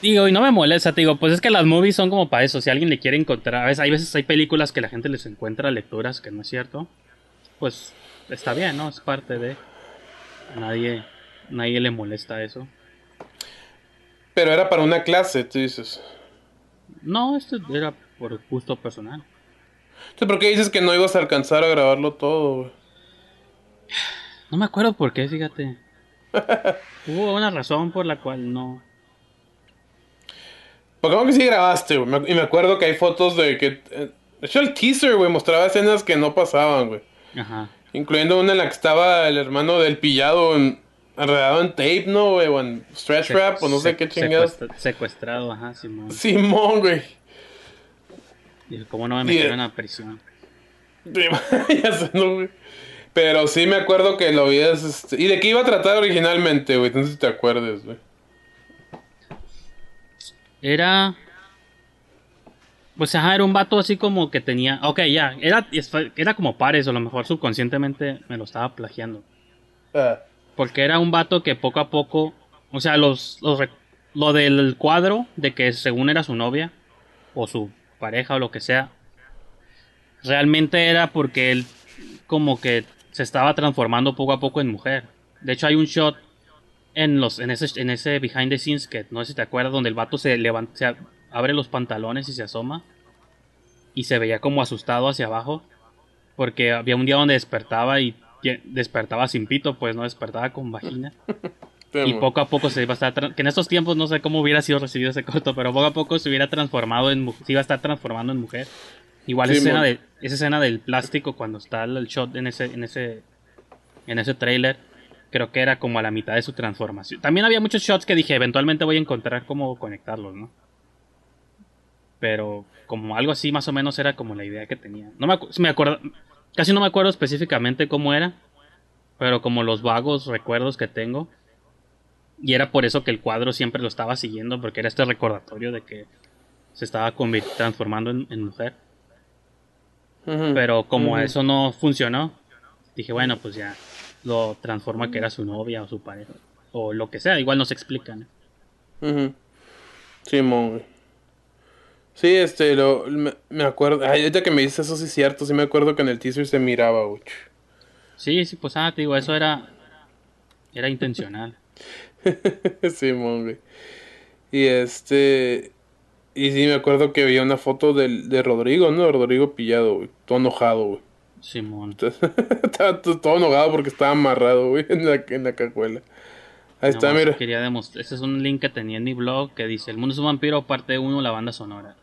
Digo, y no me molesta, te digo, pues es que las movies son como para eso. Si alguien le quiere encontrar, a veces, hay veces hay películas que la gente les encuentra lecturas que no es cierto. Pues está bien, ¿no? Es parte de. A nadie, nadie le molesta eso. Pero era para una clase, tú dices. No, esto era por gusto personal. Entonces, ¿por qué dices que no ibas a alcanzar a grabarlo todo, güey? No me acuerdo por qué, fíjate. Hubo una razón por la cual no. Porque como que sí grabaste, güey. Y me acuerdo que hay fotos de que... eh, De hecho, el teaser, güey, mostraba escenas que no pasaban, güey. Ajá. Incluyendo una en la que estaba el hermano del pillado en- enredado en tape, ¿no, güey? O en stretch Se- wrap, o no sé qué chingados. secuestra- Secuestrado, ajá, Simón. Simón, güey. Dije, ¿cómo no me metieron a prisión? Pero sí me acuerdo que lo habías... este, ¿Y de qué iba a tratar originalmente, güey? No sé si te acuerdas, güey. Era. Pues ajá, era un vato así como que tenía. Ok, ya. Era, era como pares, o a lo mejor subconscientemente me lo estaba plagiando. Ah, Porque era un vato que poco a poco. O sea, los, los lo del cuadro de que según era su novia, o su pareja, o lo que sea. Realmente era porque él, como que se estaba transformando poco a poco en mujer. De hecho, hay un shot en los en ese en ese behind the scenes que no sé si te acuerdas donde el vato se levanta se abre los pantalones y se asoma y se veía como asustado hacia abajo porque había un día donde despertaba y despertaba sin pito pues no despertaba con vagina y poco a poco se iba a estar que en estos tiempos no sé cómo hubiera sido recibido ese corto pero poco a poco se hubiera transformado en se iba a estar transformando en mujer igual esa escena de esa escena del plástico cuando está el shot en ese en ese en ese trailer creo que era como a la mitad de su transformación. También había muchos shots que dije, eventualmente voy a encontrar cómo conectarlos, ¿no? Pero como algo así más o menos era como la idea que tenía. No me, acu- me acuerdo, casi no me acuerdo específicamente cómo era, pero como los vagos recuerdos que tengo. Y era por eso que el cuadro siempre lo estaba siguiendo, porque era este recordatorio de que se estaba transformando en, en mujer. Pero como eso no funcionó, dije, bueno, pues ya lo transforma que era su novia o su pareja. O lo que sea, igual no se explican. Ujú. Simón, güey. Sí, este, lo, me, me acuerdo. Ay, ahorita que me dices eso, sí es cierto. Sí me acuerdo que en el teaser se miraba, güey. Sí, sí, pues ah, te digo, eso era. Era intencional. Simón, güey. Y este. Y sí me acuerdo que había una foto del, de Rodrigo, ¿no? Rodrigo pillado, güey. Todo enojado, güey. Simón. Estaba to- todo enojado porque estaba amarrado, güey, en la, en la cajuela. Ahí está, mira. Quería demostrar. Ese es un link que tenía en mi blog que dice: El mundo es un vampiro, parte 1, la banda sonora.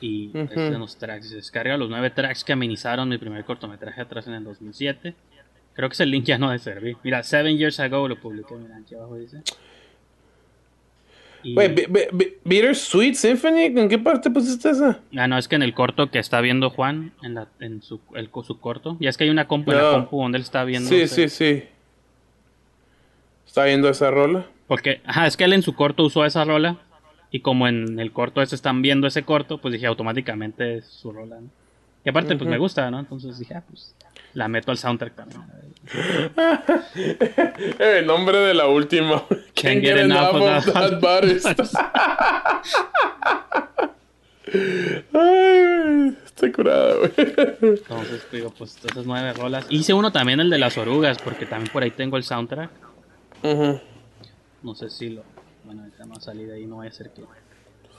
Y es de los tracks. Descarga los nueve tracks que amenizaron mi primer cortometraje atrás en el 2007. Creo que ese link ya no de servir. Mira, Seven Years Ago lo publiqué. Mira, aquí abajo dice. Y- Bi- Bitter Sweet Symphony, ¿en qué parte pusiste esa? Ah, no, es que en el corto que está viendo Juan, en, la, en su, el, co- su corto, ya es que hay una compu en la No. compu donde él está viendo. Sí, ese- sí, sí. ¿Está viendo esa rola? Porque, ajá, es que él en su corto usó esa rola. Y como en el corto ese están viendo ese corto, pues dije automáticamente es su rola, ¿no? Y aparte, pues me gusta, ¿no? Entonces dije, ah, pues la meto al soundtrack también. El nombre de la última. Can't get enough of that. baddest. Ay, güey, Está curada, güey. Entonces, digo, pues esas nueve rolas. Hice uno también, el de las orugas, porque también por ahí tengo el soundtrack. No sé si lo. Bueno, ahorita no salí de ahí, no vaya a ser que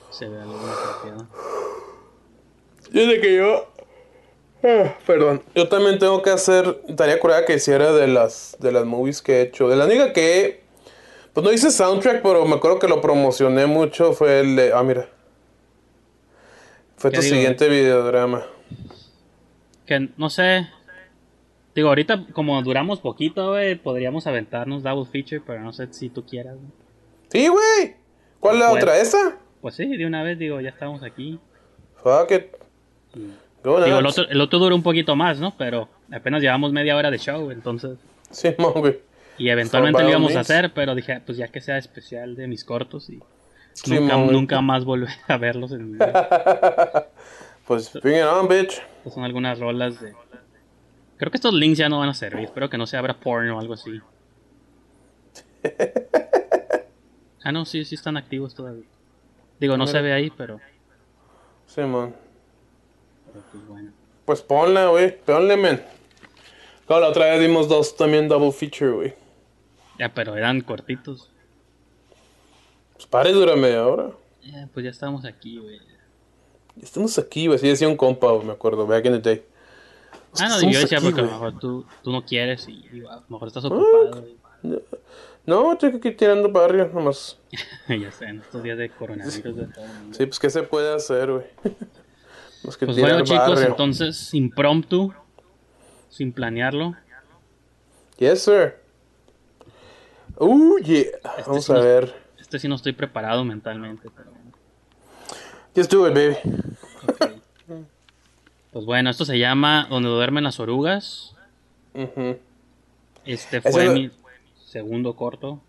se vea algo inapropiado. Desde que yo. Ah, perdón. Yo también tengo que hacer. Estaría curada que hiciera de las, de las movies que he hecho. De la única que. Pues no hice soundtrack, pero me acuerdo que lo promocioné mucho. Fue el de. Ah, mira. Fue ¿Qué tu digo? siguiente videodrama. Que no sé. Digo, ahorita como duramos poquito, güey, podríamos aventarnos double feature, pero no sé si tú quieras. Sí, güey. ¿Cuál es la Pues- otra? ¿Esa? Pues sí, de una vez digo, ya estamos aquí. Fuck it. Go Digo, el otro, el otro duró un poquito más, ¿no? Pero apenas llevamos media hora de show, entonces. Sí, güey. Y eventualmente lo íbamos a hacer, pero dije, pues ya que sea especial de mis cortos y Sí, nunca, más volver a verlos en mi vida. Pues bring it on, bitch. Estas son algunas rolas de. Creo que estos links ya no van a servir. Espero que no se abra porn o algo así. Ah, no, sí, sí están activos todavía. Digo, no Mira. se ve ahí, pero, Sí, man. Pero pues bueno. Pues ponla, güey. Ponle, men. Claro, la otra vez dimos dos también double feature, güey. Ya, pero eran cortitos. Pues pare, dura media hora. Ya, pues ya estábamos aquí, güey. Estamos aquí, güey. Sí decía un compa, güey, me acuerdo. Back in the day. Ah, no, yo decía aquí, porque a lo mejor tú, tú no quieres y digo, a lo mejor estás ocupado. güey. No, estoy aquí tirando barrio, nomás. ya sé, en estos días de coronavirus de todo. el mundo. Sí, pues, ¿qué se puede hacer, güey? Que Pues bueno, chicos, entonces, impromptu, sin planearlo. Yes, sir. Uh, yeah. Vamos sí a nos- ver. Este sí no estoy preparado mentalmente, pero. Just do it, baby. Pues bueno, esto se llama Donde duermen las orugas. Este fue no- mi segundo corto.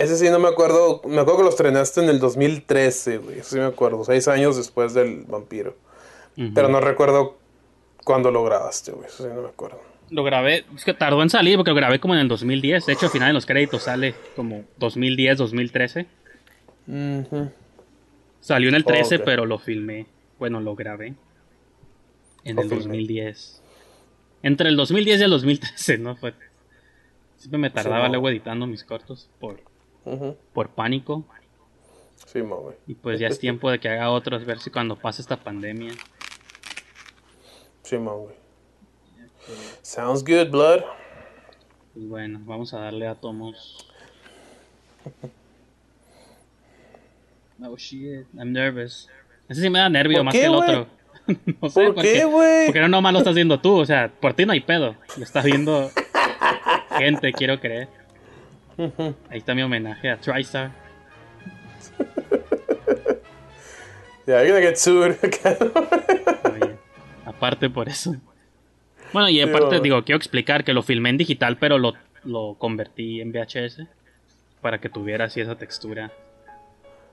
Ese sí no me acuerdo. Me acuerdo que los estrenaste en el 2013, güey. Eso sí me acuerdo. Seis años después del vampiro. Pero no recuerdo cuándo lo grabaste, güey. Eso sí no me acuerdo. Lo grabé, es que tardó en salir porque lo grabé como en el 2010. De hecho, al final en los créditos sale como 2010, 2013. Ujú. Salió en el 13, ok. pero lo filmé. Bueno, lo grabé en Lo el filmé. 2010. Entre el 2010 y el 2013, ¿no? Fue. Siempre me tardaba no. luego editando mis cortos por, Por pánico. Sí, güey. Y pues ya es tiempo de que haga otros, ver si cuando pase esta pandemia. Sí, güey. Sounds good, blood. Pues bueno, vamos a darle a tomos. Oh shit, I'm nervous. Ese sí me da nervio ¿Por más qué, que el otro. no sé, ¿Por porque, qué, güey? Porque no nomás lo estás viendo tú, o sea, por ti no hay pedo. Lo estás viendo gente, quiero creer. Ahí está mi homenaje a TriStar. Yeah, you're gonna get sued. Oye, aparte por eso. Bueno, y aparte, digo, quiero explicar que lo filmé en digital, pero lo, lo convertí en VHS para que tuviera así esa textura.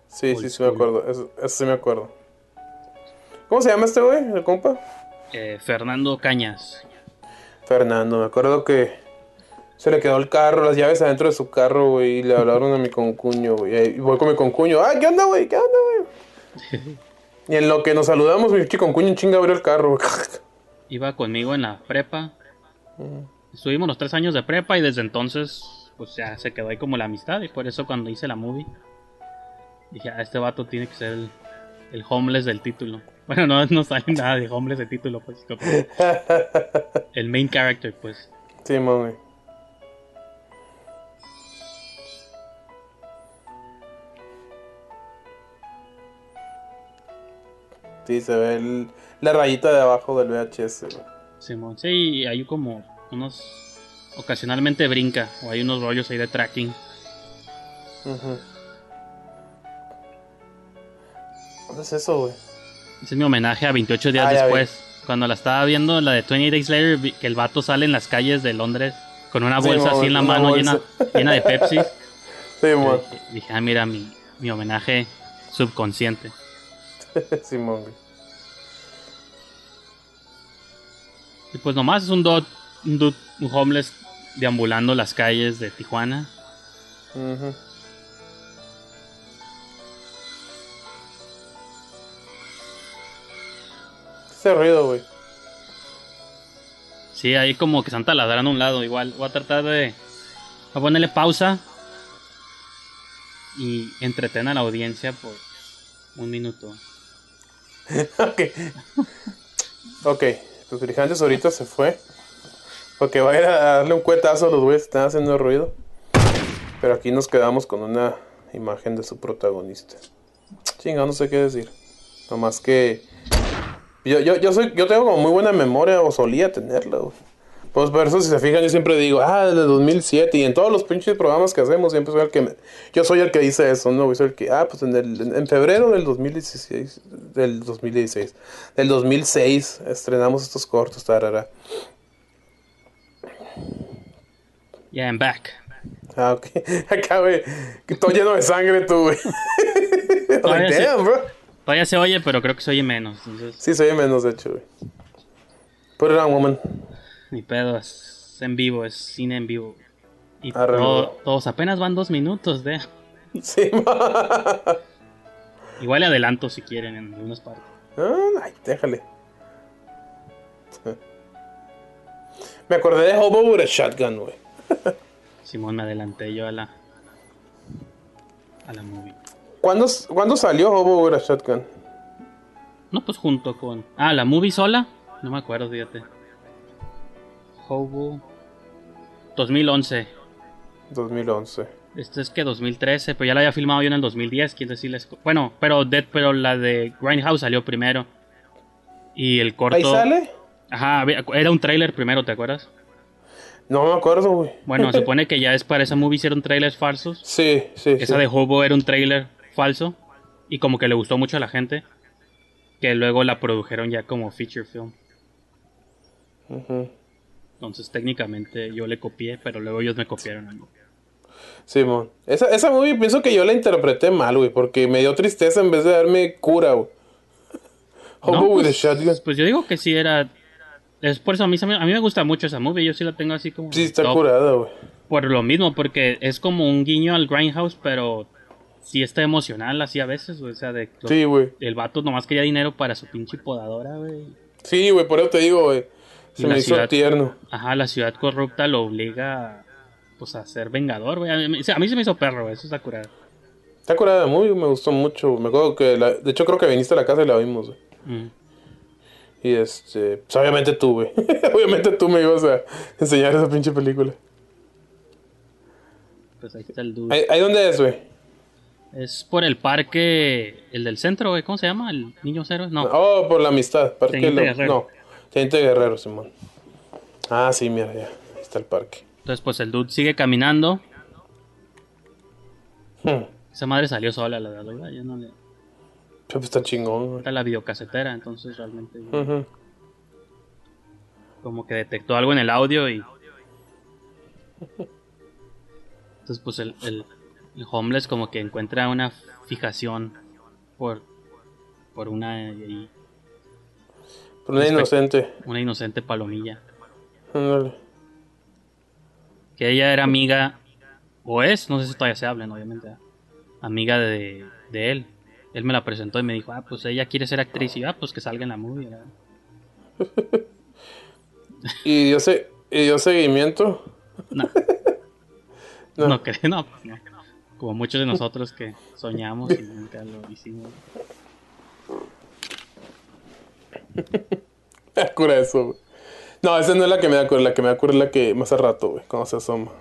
sí, sí, sí me acuerdo. Eso, eso sí me acuerdo. ¿Cómo se llama este güey? ¿El compa? Eh, Fernando Cañas. Fernando, me acuerdo que se le quedó el carro, las llaves adentro de su carro, güey, y le hablaron a mi concuño, güey. Y voy con mi concuño, ah, ¿qué onda, güey? ¿Qué onda, güey? y en lo que nos saludamos, mi chico concuño en chinga abrió el carro, güey. Iba conmigo en la prepa. Estuvimos los tres años de prepa y desde entonces, pues ya se quedó ahí como la amistad. Y por eso cuando hice la movie, dije, ah, este vato tiene que ser el, el homeless del título. Bueno, no, no sale nada de homeless del título, pues. El main character, pues. sí, mami. Sí, se ve el- la rayita de abajo del VHS, güey. Simón. Sí, hay como unos. Ocasionalmente brinca, o hay unos rollos ahí de tracking. Ujú. ¿Dónde es eso, güey? Ese es mi homenaje a 28 días Ah, después. Cuando la estaba viendo, la de 28 Days Later, que el vato sale en las calles de Londres con una bolsa así en la mano llena, bolsa. llena de Pepsi. Sí. Dije, ah, mira, mi, mi homenaje subconsciente. Simón, güey. Y pues nomás es un dude, un, dude, un homeless deambulando las calles de Tijuana. Ujú. Ese ruido, güey. Sí, ahí como que Santa ladrando a un lado. Igual voy a tratar de. A ponerle pausa. Y entretener a la audiencia por un minuto. ok. Ok. Pues Brijantes ahorita se fue. Porque va a ir a darle un cuetazo a los güeyes están haciendo ruido. Pero aquí nos quedamos con una imagen de su protagonista. Chinga, no sé qué decir. Nomás que. Yo, yo, yo, soy, yo tengo como muy buena memoria, o solía tenerla, güey. Pues por eso, si se fijan, yo siempre digo, ah, desde 2007. Y en todos los pinches programas que hacemos, siempre soy el que. me- yo soy el que dice eso, ¿no? Soy el que. Ah, pues en, el- en- febrero del 2016. Del 2016. Del 2006 estrenamos estos cortos, tarara. Yeah, I'm back. Ah, ok. Acá, güey. Todo lleno de sangre, tú, güey. like, damn, bro. Todavía se oye, pero creo que se oye menos. Entonces, Sí, se oye menos, de hecho, güey. Put it on, woman. Mi pedo es en vivo, es cine en vivo. Y todo- güey. todos apenas van dos minutos de. Sí. Igual le adelanto si quieren en algunas partes. Ah, ay, déjale. Me acordé de Hobo with a Shotgun, güey. Simón, me adelanté yo a la. a la movie. ¿Cuándo, ¿Cuándo salió Hobo with a Shotgun? No, pues junto con. Ah, la movie sola. No me acuerdo, fíjate. Hobo. 2011. 2011. Este es que 2013, pero ya la había filmado yo en el 2010, quiero decirles. Bueno, pero Dead, pero la de Grindhouse salió primero. Y el corto. ¿Ahí sale? Ajá, era un trailer primero, ¿te acuerdas? No me acuerdo, güey. Bueno, se supone que ya es para esa movie hicieron trailers falsos. Sí, sí, Esa sí. de Hobo era un trailer falso. Y como que le gustó mucho a la gente. Que luego la produjeron ya como feature film. Ujú. Entonces técnicamente yo le copié, pero luego ellos me copiaron a mí. Simón. Esa, esa movie pienso que yo la interpreté mal, güey, porque me dio tristeza en vez de darme cura, güey. No, pues, pues yo digo que sí era... Es por eso a mí, a mí me gusta mucho esa movie. Yo sí la tengo así como... Sí, está top. curada, güey. Por lo mismo, porque es como un guiño al Grindhouse, pero sí está emocional así a veces, O sea, de... Sí, güey. El vato nomás quería dinero para su pinche podadora, güey. Sí, güey, por eso te digo, güey. Y Se la me hizo ciudad- tierno. Ajá, la ciudad corrupta lo obliga pues a ser vengador, güey. A mí, a mí se me hizo perro, güey. Eso está curado. Está curada la movie, me gustó mucho. Me acuerdo que, la- de hecho, creo que viniste a la casa y la vimos, güey. Mm. Y este, pues obviamente tú, güey. obviamente tú me ibas a enseñar esa pinche película. Pues ahí está el dude. ¿Ahí, ahí dónde es, güey? Es por el parque, el del centro, güey. ¿Cómo se llama? ¿El Niño Cero? No. Oh, por la amistad. Parque Lo-. No, Teniente Guerrero, Simón. Ah, sí, mira, ya. Ahí está el parque. Entonces, pues el dude sigue caminando. Hmm. Esa madre salió sola, la verdad. Ya no le... Pues está chingón, güey. Está la videocasetera, entonces realmente como que detectó algo en el audio y... Entonces, pues el, el, el homeless como que encuentra una fijación por, por una, Por una Respe- inocente. una inocente palomilla. Ándale. Que ella era amiga, o es, no sé si todavía se hablan, obviamente, amiga de, de él. Él me la presentó y me dijo, ah, pues ella quiere ser actriz y ah, pues que salga en la movie. Y dio, se- y dio seguimiento. No. No. no. creo, no, pues no. Como muchos de nosotros que soñamos y nunca lo hicimos. Me da cura eso, güey. No, esa no es la que me da cura. La que me da cura es la que más a rato, güey. Cuando se asoma.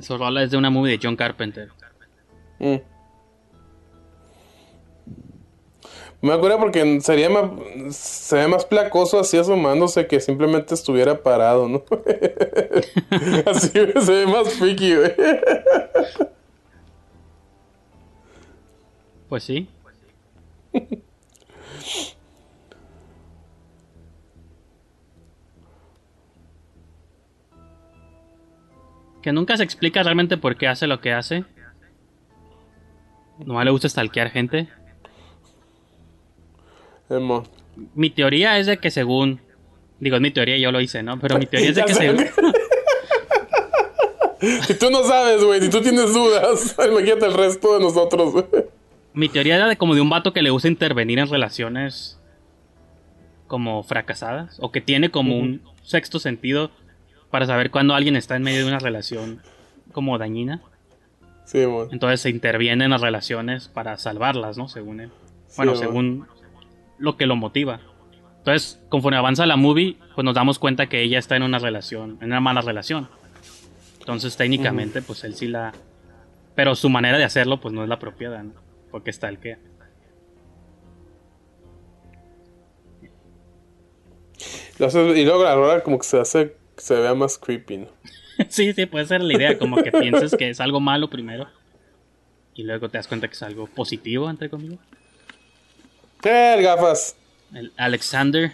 Su rola es de una movie de John Carpenter. Mm. Me acuerdo porque sería más, se ve más placoso así asomándose que simplemente estuviera parado, ¿no? así se ve más freaky, güey. Pues sí. que nunca se explica realmente por qué hace lo que hace. Nomás le gusta stalkear gente. Emo. Mi teoría es de que según... Digo, es mi teoría, yo lo hice, ¿no? Pero mi teoría es de que según... Si tú no sabes, güey, si tú tienes dudas, imagínate el resto de nosotros, güey. Mi teoría era de como de un vato que le gusta intervenir en relaciones como fracasadas o que tiene como un sexto sentido para saber cuando alguien está en medio de una relación como dañina. Sí, emo. Entonces se interviene en las relaciones para salvarlas, ¿no? Según él. Bueno, Sí, según lo que lo motiva. Entonces, conforme avanza la movie, pues nos damos cuenta que ella está en una relación, en una mala relación. Entonces, técnicamente, pues él sí la... Pero su manera de hacerlo, pues no es la apropiada, ¿no? Porque está el que... Y luego la rola como que se hace, se vea más creepy, ¿no? sí, sí, puede ser la idea, como que pienses que es algo malo primero. Y luego te das cuenta que es algo positivo, entre comillas. ¡Eh, gafas! El Alexander,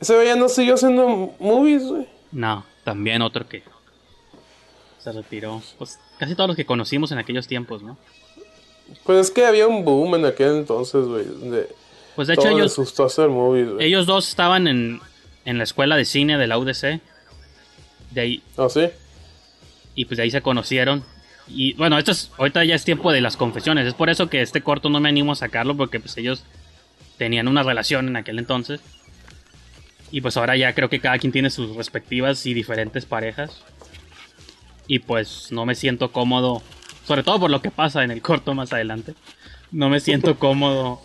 Ese güey ya no siguió haciendo movies, güey. no, también otro que se retiró. Pues casi todos los que conocimos en aquellos tiempos, ¿no? Pues es que había un boom en aquel entonces, güey. Pues de hecho ellos, hacer movies, güey. ellos dos estaban en, en la escuela de cine de la UDC. De ahí, ¿Ah, sí? y pues de ahí se conocieron. Y bueno, esto es, ahorita ya es tiempo de las confesiones. Es por eso que este corto no me animo a sacarlo porque pues ellos tenían una relación en aquel entonces. Y pues ahora ya creo que cada quien tiene sus respectivas y diferentes parejas. Y pues no me siento cómodo, sobre todo por lo que pasa en el corto más adelante. No me siento cómodo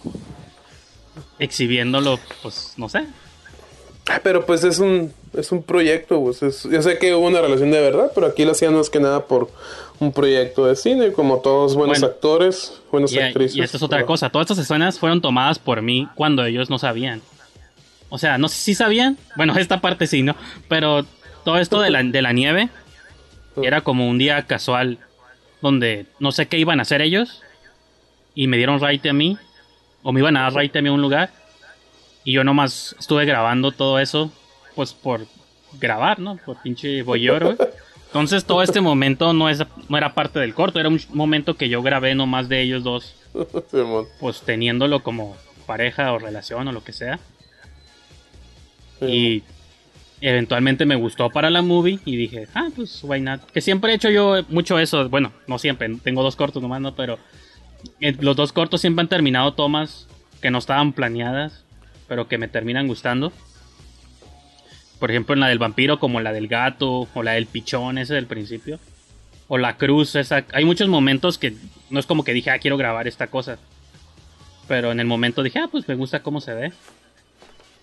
exhibiéndolo, pues no sé. Pero pues es un, es un proyecto, pues es- yo sé que hubo una relación de verdad, pero aquí lo hacían más que nada por un proyecto de cine, como todos buenos Bueno. actores, buenas Y, actrices. y esta es otra pero- cosa. Todas estas escenas fueron tomadas por mí cuando ellos no sabían. O sea, no sé si sabían. Bueno, esta parte sí, ¿no? Pero todo esto de la, de la nieve era como un día casual donde no sé qué iban a hacer ellos y me dieron right a mí o me iban a dar right a mí a un lugar y yo nomás estuve grabando todo eso pues por grabar, ¿no? Por pinche güey. Entonces todo este momento no, es, no era parte del corto, era un momento que yo grabé nomás de ellos dos pues teniéndolo como pareja o relación o lo que sea. Y eventualmente me gustó para la movie y dije, ah, pues why not. Que siempre he hecho yo mucho eso. Bueno, no siempre, tengo dos cortos nomás, ¿no? Pero eh, los dos cortos siempre han terminado tomas que no estaban planeadas, pero que me terminan gustando. Por ejemplo, en la del vampiro, como la del gato, o la del pichón, ese del principio. O la cruz, esa. Hay muchos momentos que no es como que dije, ah, quiero grabar esta cosa. Pero en el momento dije, ah, pues me gusta cómo se ve.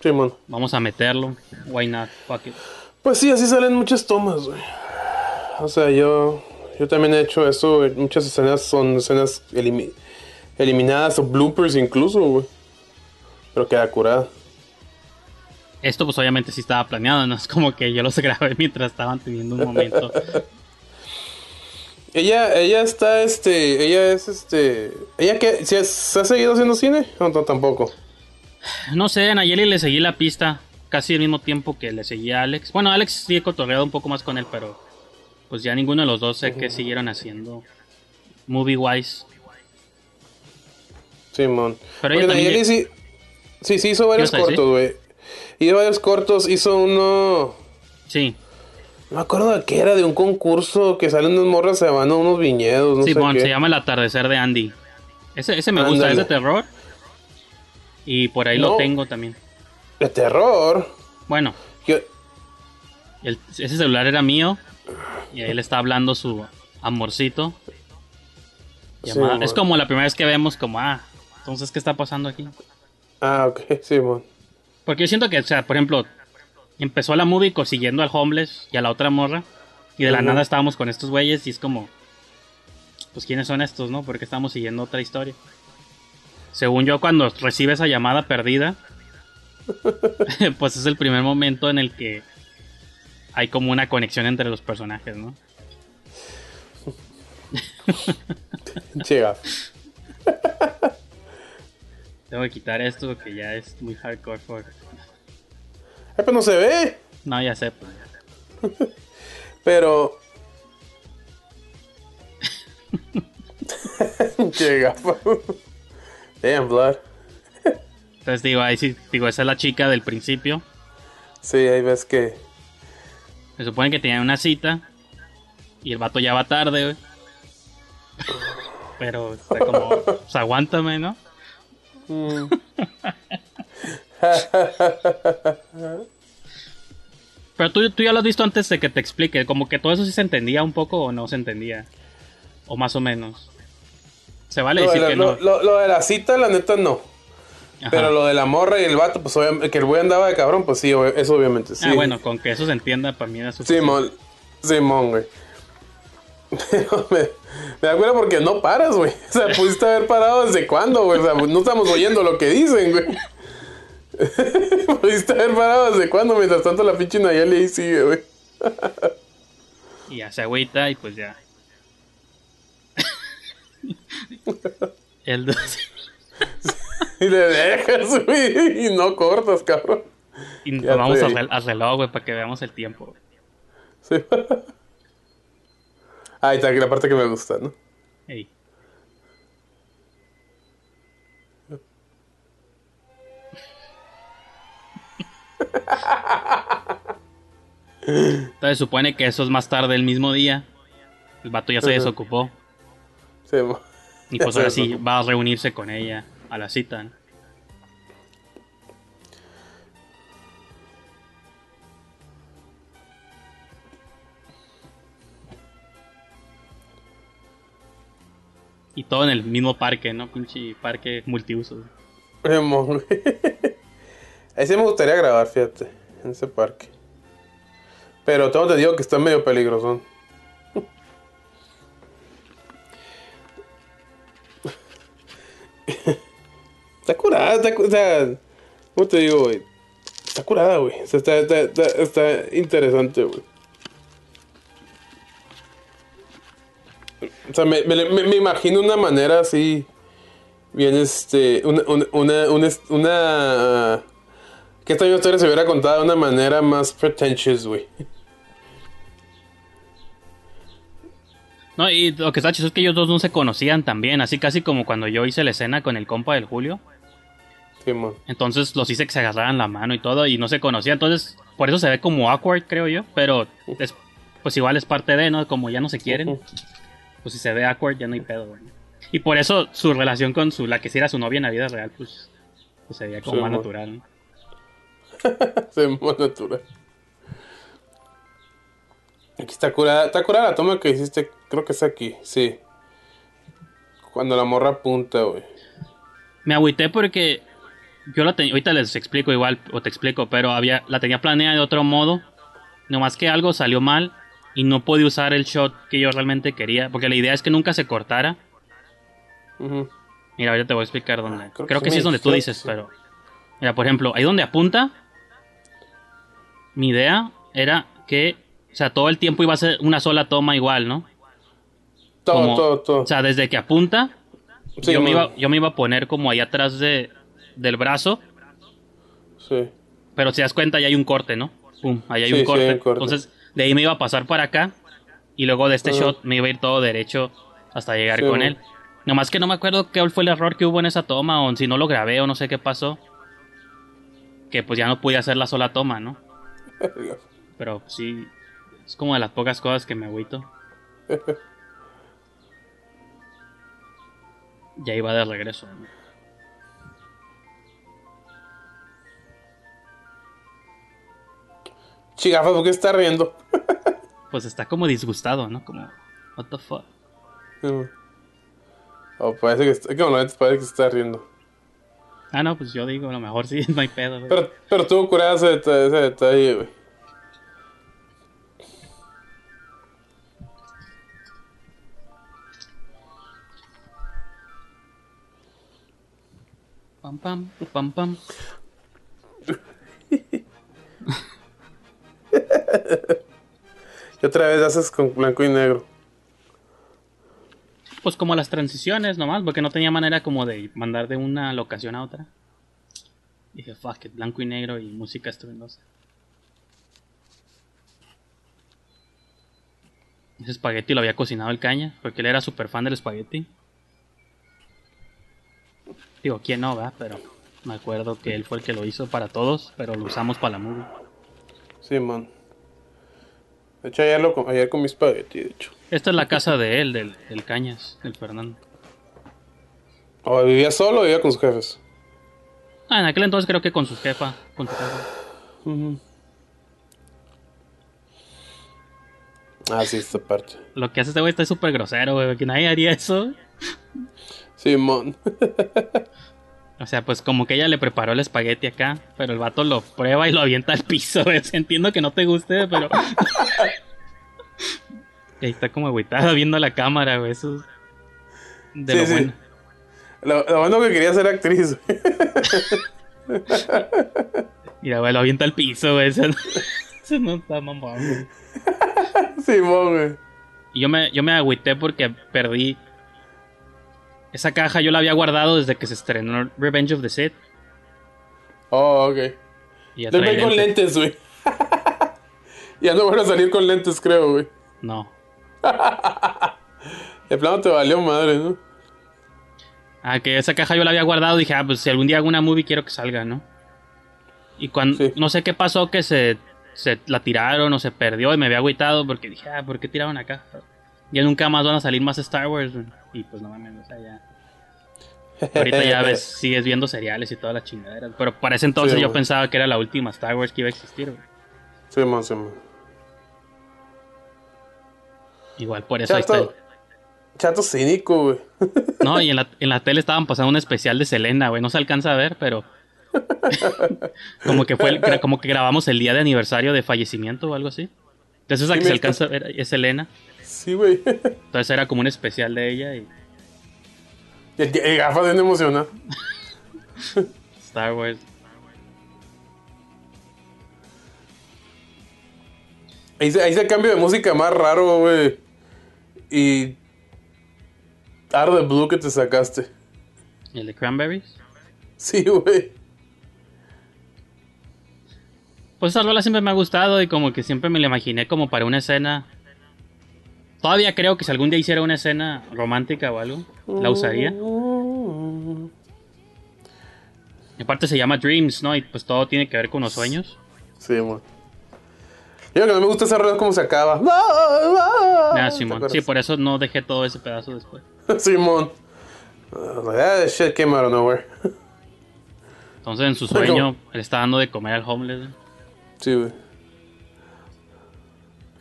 Simón. Vamos a meterlo. Why not? Fuck it. Pues sí, así salen muchas tomas, güey. O sea, yo, yo también he hecho eso. Muchas escenas son escenas elimi- eliminadas o bloopers incluso, güey. Pero queda curada. Esto pues obviamente sí estaba planeado, no es como que yo los grabé mientras estaban teniendo un momento. Ella, ella está, este, ella es, este, ella que, ¿se ha, se ha seguido haciendo cine? No, no, tampoco. No sé, a Nayeli le seguí la pista casi al mismo tiempo que le seguía a Alex. Bueno, Alex sí he cotorreado un poco más con él, pero pues ya ninguno de los dos sé qué siguieron haciendo movie wise. Simón. Pero ella Nayeli sí, sí, sí hizo varios cortos, güey. Hizo varios cortos, hizo uno, Sí, no me acuerdo de qué era, de un concurso que salen unas morras, se van a unos viñedos, no sé Simón, qué. se llama El atardecer de Andy. Ese, ese me gusta, es de terror. Y por ahí lo tengo también. De terror. Bueno, Que- el- ese celular era mío. Y ahí le está hablando su amorcito. Llamada- es como la primera vez que vemos como, ah, entonces, ¿qué está pasando aquí? Ah, ok, Simón. Porque yo siento que, o sea, por ejemplo, empezó la movie consiguiendo al homeless y a la otra morra. Y de la nada estábamos con estos güeyes y es como, pues, ¿quiénes son estos, no? Porque estamos siguiendo otra historia. Según yo, cuando recibe esa llamada perdida, pues es el primer momento en el que hay como una conexión entre los personajes, ¿no? Llega. Tengo que quitar esto porque ya es muy hardcore. For... Ay, pues no se ve. No, ya sé. pues. Pero. Llega. Damn, blood. Entonces digo, ahí sí, digo, esa es la chica del principio. Sí, ahí ves que. Se supone que tenían una cita y el vato ya va tarde, güey. Pero está como, pues aguántame, ¿no? Pero tú, tú ya lo has visto antes de que te explique, como que todo eso sí se entendía un poco o no se entendía. O más o menos. Se vale Lo de, decir la, que no. lo- lo- de la cita, la neta, no. Ajá. Pero lo de la morra y el vato, pues obviamente, que el güey andaba de cabrón, pues sí, eso obviamente sí. Ah, bueno, con que eso se entienda para mí era suficiente. Simón, Simón, güey. Pero me, me da cuenta porque no paras, güey. O sea, pudiste haber parado desde cuándo, güey. O sea, no estamos oyendo lo que dicen, güey. pudiste haber parado desde cuándo, mientras tanto la pinche Nayeli ahí sigue, güey. Y ya se agüita y pues ya. El dos- Y le dejas, güey. Y no cortas, cabrón. Y Ya vamos al reloj, güey, para que veamos el tiempo. güey. Sí. Ah, ahí está, aquí la parte que me gusta, ¿no? Hey. Entonces supone que eso es más tarde el mismo día. El vato ya se desocupó. Sí, y pues ahora sí va a reunirse con ella a la cita. ¿no? Y todo en el mismo parque, ¿no? Pinche parque multiuso. Ahí sí me gustaría grabar, fíjate, en ese parque. Pero tengo te digo que está medio peligroso. Está curada, está, o sea, ¿cómo te digo, güey? Está curada, güey. Está, está, está, está interesante, güey. O sea, me, me, me- imagino una manera así, bien, este, una, una, una, que esta misma historia se hubiera contado de una manera más pretentious, güey. No, y lo que está chistoso es que ellos dos no se conocían también, así casi como cuando yo hice la escena con el compa del Julio. Sí, man. Entonces los hice que se agarraran la mano y todo y no se conocían. Entonces, por eso se ve como awkward, creo yo. Pero es- pues igual es parte de, ¿no? Como ya no se quieren. Ujú. Pues si se ve awkward, ya no hay pedo, güey. Y por eso su relación con su, la que sí era su novia en la vida real, pues, pues se veía como Sí, más natural. ¿no? Sí, más natural. Aquí está curada, está curada la toma que hiciste, creo que es aquí, sí. Cuando la morra apunta, güey. Me agüité porque yo la tenía, ahorita les explico igual, o te explico, pero había, la tenía planeada de otro modo. Nomás que algo salió mal y no pude usar el shot que yo realmente quería, porque la idea es que nunca se cortara. Mira, ahorita te voy a explicar dónde. creo Creo, que que sí sí es donde tú dices, sí. pero. Mira, por ejemplo, ahí donde apunta. Mi idea era que. O sea, todo el tiempo iba a ser una sola toma igual, ¿no? Todo, Como- todo, todo. O sea, desde que apunta, Sí, yo, me iba, yo me iba a poner como ahí atrás de, del brazo. Sí. Pero si das cuenta, ya hay un corte, ¿no? Pum, ahí hay Sí, un sí, corte. hay un corte. Entonces, de ahí me iba a pasar para acá. Y luego de este Ajá. shot me iba a ir todo derecho hasta llegar Sí, con él. Nomás que no me acuerdo qué fue el error que hubo en esa toma, o si no lo grabé, o no sé qué pasó. Que pues ya no pude hacer la sola toma, ¿no? Pero sí, es como de las pocas cosas que me agüito. Ya iba de regreso. ¿no? Chigafa, ¿por qué está riendo? Pues está como disgustado, ¿no? Como, what the fuck. Man. Oh, parece que está, como parece que está riendo. Ah, no, pues yo digo, a lo mejor sí, no hay pedo. güey. Pero, pero tuvo curada ese detalle, ese detalle, güey. Pam, pam, pam, pam. Y otra vez haces con blanco y negro. Pues como las transiciones nomás, porque no tenía manera como de mandar de una locación a otra. Dije, fuck it, blanco y negro y música estruendosa. Ese espagueti lo había cocinado el caña, porque él era súper fan del espagueti. Digo, ¿quién no, va? Pero me acuerdo que él fue el que lo hizo para todos, pero lo usamos para la movie. Sí, man. De hecho, ayer, lo, ayer comí espagueti, de hecho. Esta es la casa de él, del, del Cañas, del Fernando. ¿O vivía solo o vivía con sus jefes? Ah, en aquel entonces creo que con su jefa, con su jefa. Ah, sí, esta parte. Lo que hace este güey está súper grosero, güey, que nadie haría eso. Sí, man. O sea, pues como que ella le preparó el espagueti acá, pero el vato lo prueba y lo avienta al piso, sea, entiendo que no te guste, pero... y ahí está como agüitada viendo la cámara, güey. Eso es de Sí, lo sí. bueno. Lo, lo bueno que quería ser actriz. Mira, güey, lo avienta al piso, güey. Eso, eso no está mamón, güey. Sí, man, güey. Y yo me, yo me agüité porque perdí... Esa caja yo la había guardado desde que se estrenó Revenge of the Sith. Oh, ok. Y güey con lentes. güey. ya no van a salir con lentes, creo, güey. No. De plano te valió madre, ¿no? Ah, que esa caja yo la había guardado. Dije, ah, pues si algún día hago una movie quiero que salga, ¿no? Y cuando, Sí. no sé qué pasó, que se, se la tiraron o se perdió y me había agüitado porque dije, ah, ¿por qué tiraron acá? Ya nunca más van a salir más Star Wars. güey. Y pues no mames, o sea, ya. Ahorita ya ves, sigues viendo seriales y todas las chingaderas. Pero para ese entonces Sí, yo pensaba que era la última Star Wars que iba a existir. güey. Simón, Simón. Igual por eso ahí está. Chato, cínico, güey. No, y en la, en la tele estaban pasando un especial de Selena, güey. No se alcanza a ver, pero. como que fue el- como que grabamos el día de aniversario de fallecimiento o algo así. Entonces Sí, que se alcanza a ver es Selena. Sí, güey. Entonces era como un especial de ella y el, el gafas bien emocionado. Star Wars. Ahí se, ahí se cambio de música más raro, güey. Y. Out of the blue que te sacaste. ¿Y el de Cranberries? Sí, güey. Pues esa rola siempre me ha gustado y como que siempre me la imaginé como para una escena. Todavía creo que si algún día hiciera una escena romántica o algo, la usaría. Y aparte se llama Dreams, ¿no? Y pues todo tiene que ver con los sueños. Sí, güey. Yo que no me gusta esa rueda es cómo se acaba. Ah, ¿Te Simón. Sí, por eso no dejé todo ese pedazo después. Simón. Uh, like, ah, shit came out of nowhere. Entonces en su sueño le está dando de comer al homeless. Sí, güey.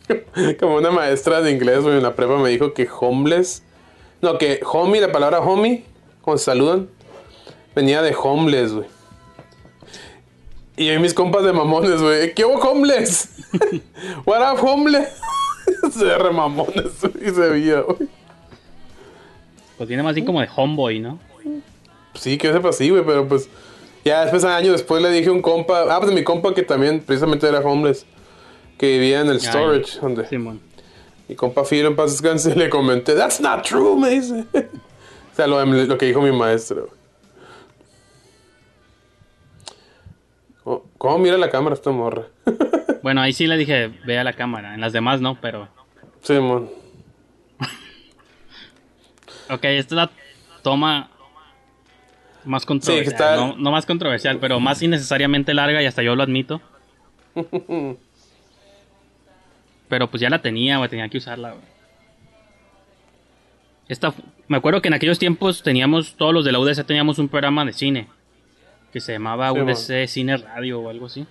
Como una maestra de inglés, güey, en la prepa me dijo que homeless. No, que homie, la palabra homie, como se saludan, venía de homeless, güey. Y y mis compas de mamones, güey. ¿Qué hubo homeless? What up, homeless? se ve re mamones, güey, y se veía, güey. Pues tiene más bien como de homeboy, ¿no? Sí, que yo sepa sí, güey, pero pues. Ya después, años después, le dije a un compa. Ah, pues mi compa que también precisamente era homeless. Que vivía en el storage. Donde, Simón. Mi compa Filo en paz descanse le comenté, That's not true, me dice. o sea, lo, lo que dijo mi maestro. ¿Cómo, cómo mira la cámara esta morra? Bueno, ahí sí le dije, ve a la cámara. En las demás no, pero. sí, mon. Ok, esta es la toma más controversial. que está- no, no más controversial, pero más innecesariamente larga y hasta yo lo admito. Pero pues ya la tenía, güey, tenía que usarla, güey. Esta, me acuerdo que en aquellos tiempos teníamos, todos los de la UDC teníamos un programa de cine que se llamaba Sí, UDC Cine Radio o algo así.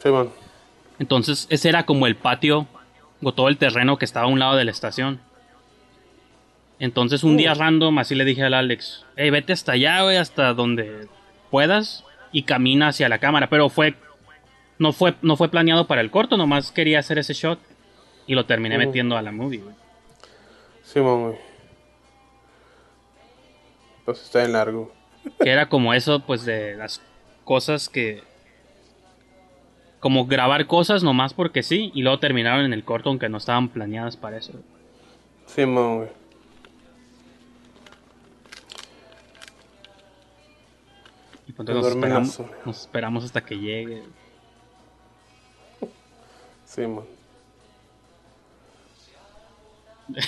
Sí, mon. Entonces, ese era como el patio o todo el terreno que estaba a un lado de la estación. Entonces, un día random, así le dije al Alex: Hey, vete hasta allá, güey, hasta donde puedas y camina hacia la cámara. Pero fue. No fue, no fue planeado para el corto, nomás quería hacer ese shot y lo terminé metiendo a la movie, güey. Sí, mon, güey. Pues está en largo. Que era como eso, pues, de las cosas que. Como grabar cosas nomás porque sí, y luego terminaron en el corto, aunque no estaban planeadas para eso. güey. Sí, mon, güey. Y pues entonces nos esperamos, sola. nos esperamos hasta que llegue. Sí, mon.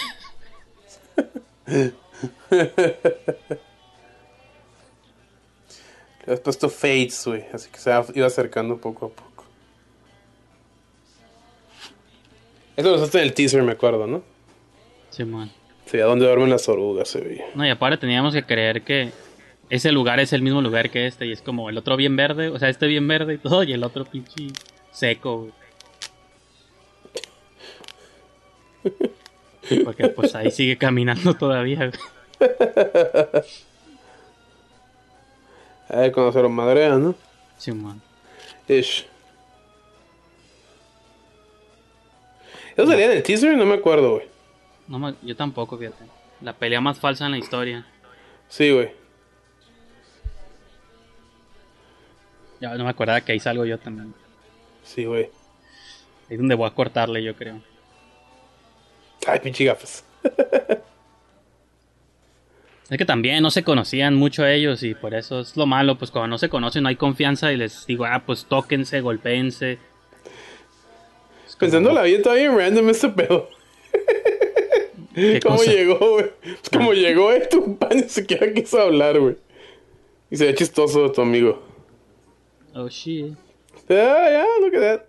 Le has puesto fades, güey. Así que se iba acercando poco a poco. Eso lo usaste en el teaser, me acuerdo, ¿no? Simón. Sí, a dónde duermen las orugas se veía. No, y aparte teníamos que creer que ese lugar es el mismo lugar que este. Y es como el otro bien verde, o sea, este bien verde y todo, y el otro pinche seco, güey. Porque pues ahí sigue caminando todavía. Ay, cuando se lo madrean, ¿no? Simón. Ish. ¿Eso salía en el teaser? No me acuerdo, güey. No me- yo tampoco, fíjate. La pelea más falsa en la historia. Sí, güey. Ya no me acordaba que ahí salgo yo también. Sí, güey. Ahí es donde voy a cortarle, yo creo. Ay, pinche gafas. Es que también no se conocían mucho ellos y por eso es lo malo, pues cuando no se conocen no hay confianza y les digo, ah, pues tóquense. Es como- Pensando la vida está bien random este pedo. ¿Qué ¿Cómo cosa? llegó, güey? Pues como llegó eh, tu pan ni siquiera quiso hablar, güey. Y se ve chistoso tu amigo. Oh, shit. Ah, ya, look at that.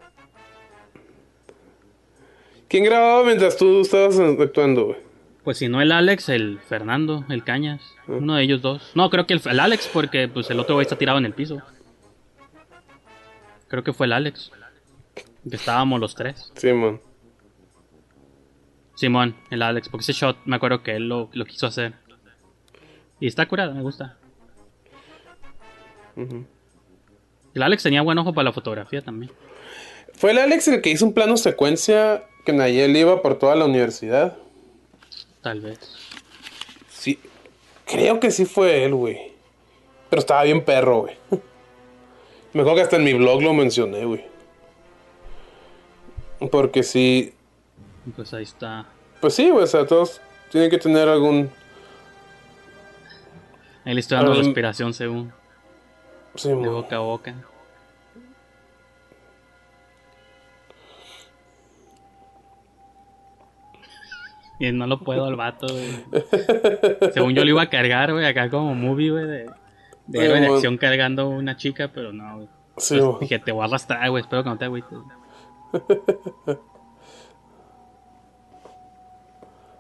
¿Quién grababa mientras tú estabas actuando, güey? Pues si no el Alex, el Fernando, el Cañas. Uno de ellos dos. No, creo que el, el Alex, porque pues el otro güey está tirado en el piso. Creo que fue el Alex. Que estábamos los tres. Simón. Simón, el Alex, porque ese shot me acuerdo que él lo, lo quiso hacer. Y está curado, me gusta. El Alex tenía buen ojo para la fotografía también. Fue el Alex el que hizo un plano secuencia que Nayel iba por toda la universidad. Tal vez. Sí, creo que sí fue él, güey. Pero estaba bien perro, güey. Me acuerdo que hasta en mi blog lo mencioné, güey. Porque sí, Pues ahí está. pues sí, güey, o sea, todos tienen que tener algún... Ahí le estoy dando respiración según. Sí, De boca a boca. Y no lo puedo al vato, güey. Según yo lo iba a cargar, güey, acá como movie, güey, de, de héroe de acción cargando una chica, pero no, güey. sí, Pues mo- dije, te voy a arrastrar, güey, espero que no te agüites.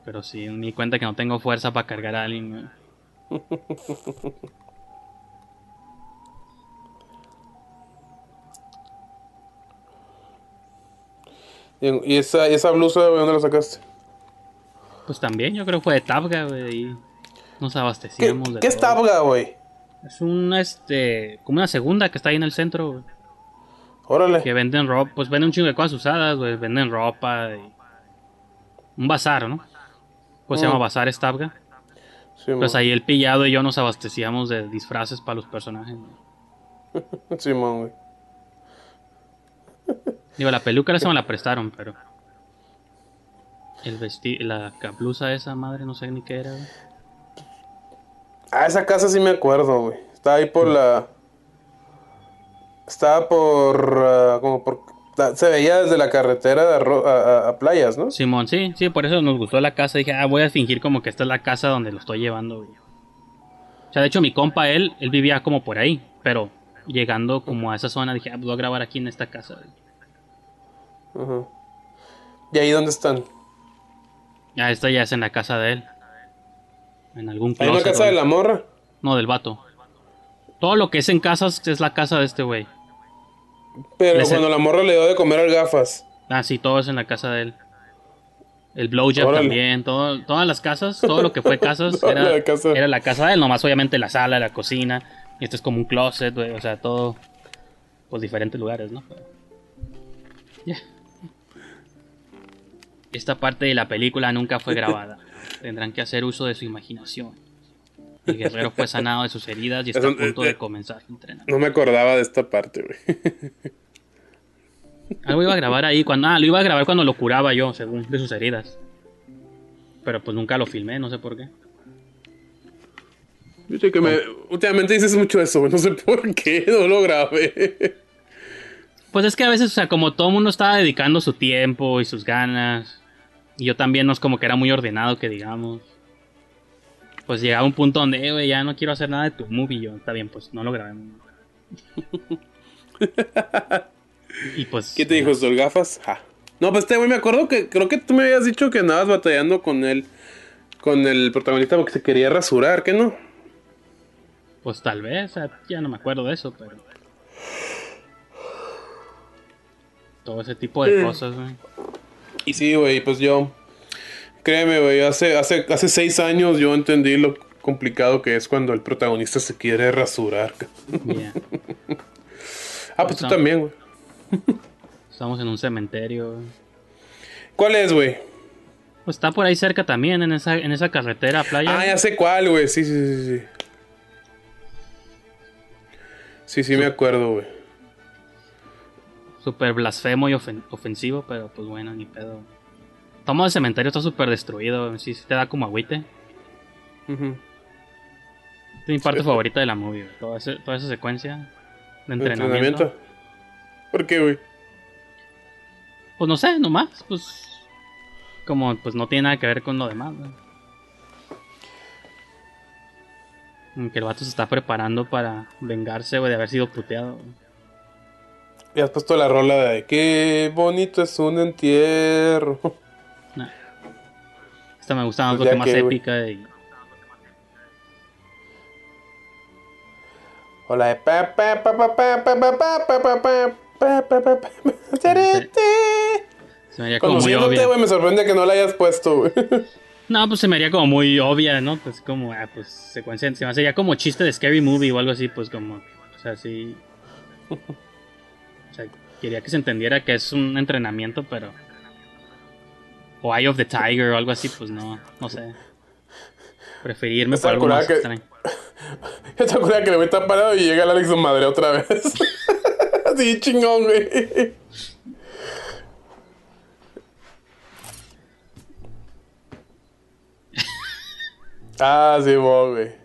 Pero sí, me di cuenta que no tengo fuerza para cargar a alguien, güey. Y, esa, esa blusa, güey, ¿dónde la sacaste? Pues también, yo creo que fue de Tabga, güey, y nos ¿Qué, abastecíamos de ¿qué es. Tabga, güey? Es una, este, como una segunda que está ahí en el centro, güey. Órale. Que venden ropa, pues venden un chingo de cosas usadas, güey. Venden ropa y... Un bazar, ¿no? Pues se llama Bazar Stabga. Sí, Pues ahí el pillado y yo nos abastecíamos de disfraces para los personajes. güey. Simón, güey. Digo, la peluca esa me la prestaron, pero... El vestido, la blusa esa madre, no sé ni qué era, güey. Ah, esa casa sí me acuerdo, güey. Está ahí por la. Estaba por. ah, como por. Se veía desde la carretera de Arro- a, a- a playas, ¿no? Simón, sí, sí, por eso nos gustó la casa. Dije, ah, voy a fingir como que esta es la casa donde lo estoy llevando, güey. O sea, de hecho, mi compa, él, él vivía como por ahí, pero llegando como a esa zona, dije, ah, pues voy a grabar aquí en esta casa, güey. Ajá. ¿Y ahí dónde están? Ah, esta ya es en la casa de él. En algún una closet, casa de la morra. No, del vato. Todo lo que es en casas es la casa de este güey. Pero Les- cuando la morra le dio de comer al gafas. Ah, sí, todo es en la casa de él. El blowjob Órale. también, todo, todas las casas, todo lo que fue casas era, la casa. era la casa de él, nomás obviamente la sala, la cocina, y esto es como un closet, güey, o sea, todo, pues diferentes lugares, ¿no? Pero- Ya. Esta parte de la película nunca fue grabada. Tendrán que hacer uso de su imaginación. El guerrero fue sanado de sus heridas y está a punto eh, de eh. comenzar su entrenamiento. No me acordaba de esta parte, güey. Algo iba a grabar ahí cuando. Ah, lo iba a grabar cuando lo curaba yo, según de sus heridas. Pero pues nunca lo filmé, no sé por qué. Dice que me, últimamente dices mucho eso. No sé por qué, no lo grabé. Pues es que a veces, o sea, como todo mundo estaba dedicando su tiempo y sus ganas. Y yo también no es como que era muy ordenado, que digamos. Pues llegaba un punto donde, eh, güey, ya no quiero hacer nada de tu movie. y Yo, está bien, pues no lo grabé. y pues. ¿Qué te dijo el gafas? Ja. No, pues este güey me acuerdo que creo que tú me habías dicho que andabas batallando con él, con el protagonista porque se quería rasurar, ¿qué no? Pues tal vez, sea, ya no me acuerdo de eso, pero. Todo ese tipo de Sí. cosas, güey. Y sí, güey, pues yo, créeme, güey, hace, hace, hace seis años yo entendí lo complicado que es cuando el protagonista se quiere rasurar. Yeah. Ah, pues tú también, güey. Estamos en un cementerio. ¿Cuál es, güey? Pues está por ahí cerca también, en esa, en esa carretera, playa. Ah, ya sé cuál, güey. Sí, sí, sí, sí. Sí, sí, me acuerdo, güey. Súper blasfemo y ofen- ofensivo, pero pues bueno, ni pedo. Tomo el cementerio está súper destruido, sí, sí te da como agüite. Es mi parte Sí. favorita de la movie. Toda, ese- toda esa secuencia de entrenamiento. ¿Entrenamiento? ¿Por qué, güey? Pues no sé, nomás, pues. Como pues no tiene nada que ver con lo demás. Como Que el vato se está preparando para vengarse, güey, de haber sido puteado. Y has puesto la rola de qué bonito es un entierro. Esta me gusta más Pues porque más que, épica. y- Hola de pa pa pa pa pa pa pa pa pa pa pa pa pa pa pa Se me haría como muy obvia. me sorprende que no la hayas puesto, güey. No, pues se me haría como muy obvia, ¿no? Pues como, ah, pues secuencia. Se me haría como chiste de Scary Movie o algo así, pues como. O sea, sí. O sea, quería que se entendiera que es un entrenamiento, pero. O Eye of the Tiger o algo así, pues no, no sé. Preferí irme Está por algo curada más que- extraño. Yo te acuerdas que el güey está parado y llega el Alex madre otra vez. Así chingón, güey. ah, sí, bo, güey.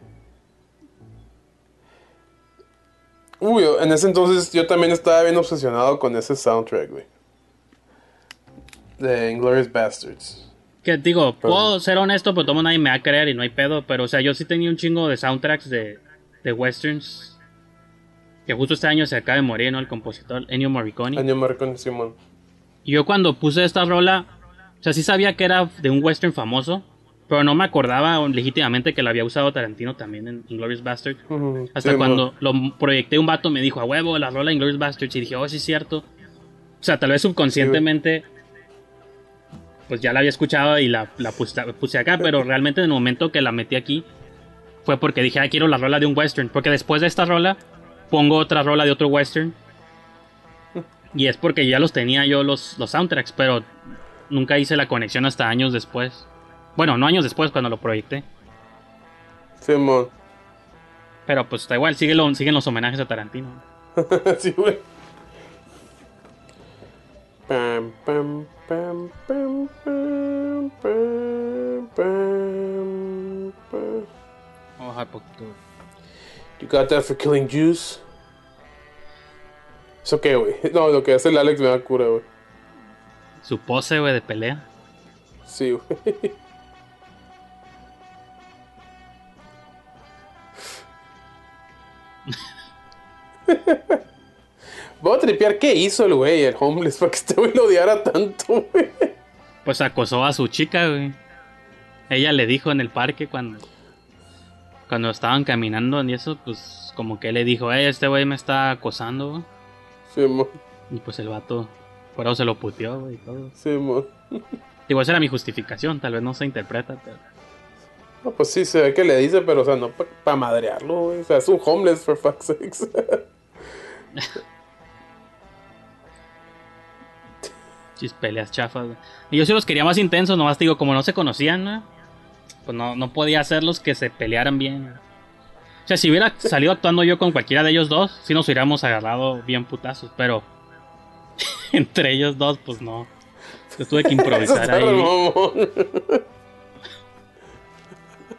Uy, en ese entonces yo también estaba bien obsesionado con ese soundtrack, güey. De Inglourious Bastards. Que digo, puedo ser honesto, pero todo nadie me va a creer y no hay pedo. Pero, o sea, yo sí tenía un chingo de soundtracks de, de westerns. Que justo este año se acaba de morir, ¿no? El compositor Ennio Morricone. Año Marcón Simón. Y yo cuando puse esta rola, o sea, sí sabía que era de un western famoso. Pero no me acordaba legítimamente que la había usado Tarantino también en Inglourious Basterds. Ujú, Hasta sí, cuando lo proyecté, un vato me dijo, a huevo, la rola de Inglourious Basterds. Y dije, oh, sí es cierto. O sea, tal vez subconscientemente, pues ya la había escuchado y la, la puse, puse acá. Pero realmente en el momento que la metí aquí, fue porque dije, ah, quiero la rola de un western. Porque después de esta rola, pongo otra rola de otro western. Y es porque ya los tenía yo los, los soundtracks, pero nunca hice la conexión hasta años después. Bueno, no años después cuando lo proyecté. Simón. Pero pues da igual, sigue lo- siguen los homenajes a Tarantino. sí, güey. Pam, pam, pam, pam, pam, pam, pam, pam. Bajar poquito. You got that for killing Jews? ¿Eso qué, güey? No, lo que hace el Alex me da cura, güey. Su pose, güey, de pelea. Sí, güey. Voy a tripear qué hizo el güey, el homeless, para que este güey lo odiara tanto, güey. Pues acosó a su chica, güey. Ella le dijo en el parque cuando. Cuando estaban caminando y eso, pues como que le dijo, eh, este güey me está acosando, güey. Simón, Y pues el vato, por eso se lo puteó, güey, y todo. Simón. Digo, esa era mi justificación, tal vez no se interpreta, pero. No, pues sí, se ve que le dice, pero o sea, no para madrearlo, güey. O sea, es un homeless, for fuck's sakes. Chis peleas chafas, güey. Y yo sí los quería más intensos, nomás te digo, como no se conocían, ¿no? Pues no, no podía hacerlos que se pelearan bien. O sea, si hubiera salido actuando yo con cualquiera de ellos dos, sí nos hubiéramos agarrado bien putazos, pero entre ellos dos, pues no. Yo tuve que improvisar ahí.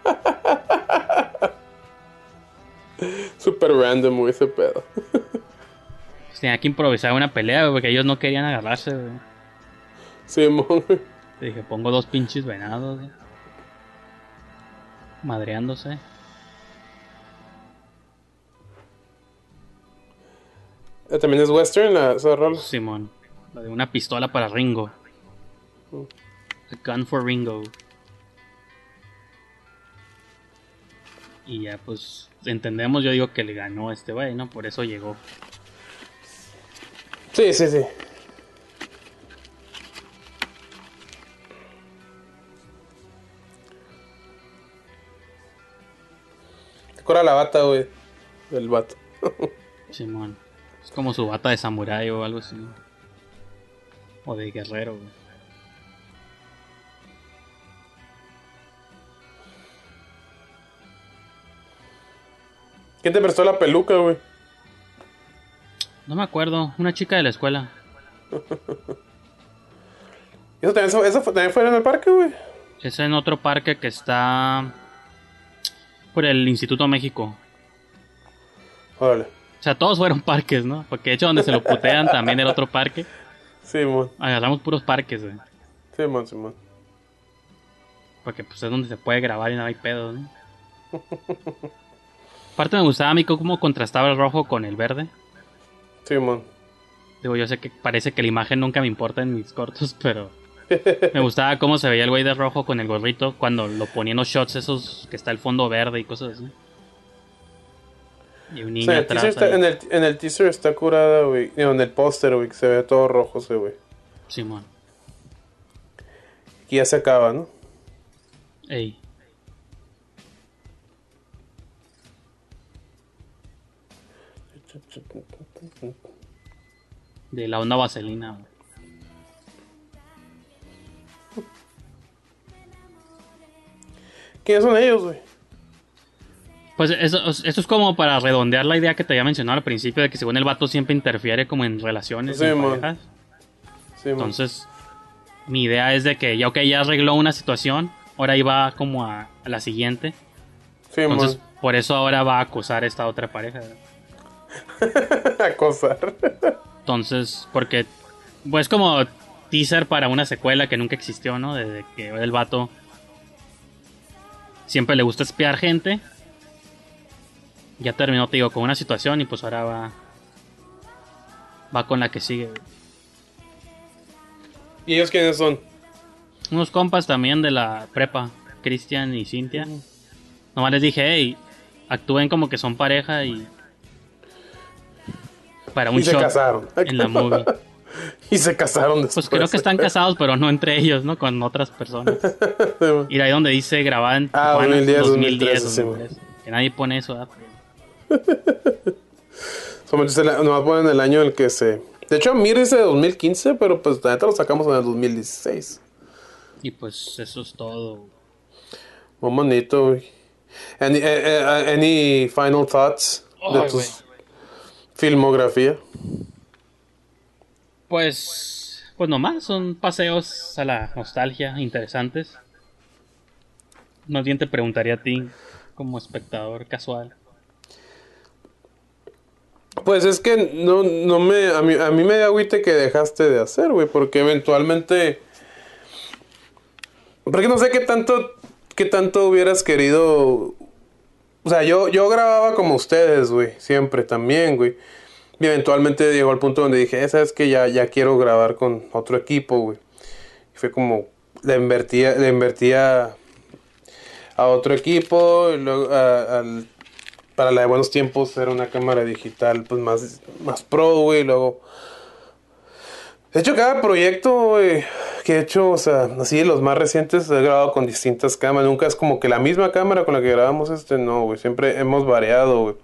Super random, güey, ese pedo. Tenía que improvisar una pelea, güey, porque ellos no querían agarrarse, güey. Le dije, pongo dos pinches venados, güey. Madreándose. Eh, También es western la, esa rola. Simón. La de una pistola para Ringo. A gun for Ringo. Y ya pues entendemos, yo digo que le ganó a este güey, ¿no? Por eso llegó. Sí, sí, sí. Te cura la bata, güey. Del vato. Simón. Es como su bata de samurái o algo así. O de guerrero, güey. ¿Quién te prestó la peluca, güey? No me acuerdo, una chica de la escuela. ¿Eso también, fue- eso fue- también fue en el parque, güey? Es en otro parque que está por el Instituto México. Órale. O sea, todos fueron parques, ¿no? Porque de hecho donde se lo putean también el otro parque. Simón, Agarramos puros parques, güey. Simón, Simón. Porque pues es donde se puede grabar y no hay pedo, ¿no? Aparte me gustaba a mí cómo contrastaba el rojo con el verde. Simón. Digo, yo sé que parece que la imagen nunca me importa en mis cortos, pero me gustaba cómo se veía el güey de rojo con el gorrito cuando lo ponía en los shots esos que está el fondo verde y cosas así. Y un O niño sea, el atrás. teaser está- ahí. en, el, en el teaser está curada, güey. Digo, En el póster, güey, que se ve todo rojo ese, güey. Simón. Y ya se acaba, ¿no? Ey. De la onda vaselina. ¿Quiénes son ellos, güey? Pues eso, eso es como para redondear la idea que te había mencionado al principio de que según el vato siempre interfiere como en relaciones Sí, en parejas. Sí. Entonces, mi idea es de que ya, ok, ya arregló una situación, ahora iba como a, a la siguiente. sí, Entonces, man. por eso ahora va a acusar a esta otra pareja. ¿verdad? Acosar. Entonces, porque, pues como teaser para una secuela que nunca existió, ¿no? Desde que el vato siempre le gusta espiar gente. Ya terminó, te digo, con una situación y pues ahora va. Va con la que sigue. ¿Y ellos quiénes son? Unos compas también de la prepa, Cristian y Cintia. Nomás les dije, hey, actúen como que son pareja y. Para un y se shot casaron. en la movie. y se casaron después. Pues creo que están casados, pero no entre ellos, ¿no? Con otras personas. Y ahí donde dice grabada en Ah, Tijuana, 2010, 2010, 2013, 2013. Que nadie pone eso, ¿verdad? Se nomás ponen el año en el que se... De hecho, Mir es de 2015, pero pues la neta lo sacamos en el 2016. Y pues eso es todo. Muy bonito, güey. Any, eh, eh, any final thoughts de Ay, tu filmografía? Pues, pues nomás, son paseos a la nostalgia interesantes. Más bien te preguntaría a ti, como espectador casual. Pues es que no, no me... A mí, a mí me da agüite que dejaste de hacer, güey, porque eventualmente... Porque no sé qué tanto... Qué tanto hubieras querido... O sea, yo, yo grababa como ustedes, güey, siempre también, güey. Y eventualmente llegó al punto donde dije, "Eh, ¿sabes que Ya, ya quiero grabar con otro equipo, güey. Y fue como... Le invertía, le invertía a otro equipo, y luego para la de buenos tiempos era una cámara digital pues más, más pro, güey, luego... De hecho, cada proyecto, güey, que he hecho, o sea, así los más recientes, he grabado con distintas cámaras. Nunca es como que la misma cámara con la que grabamos este, no, güey. Siempre hemos variado, güey.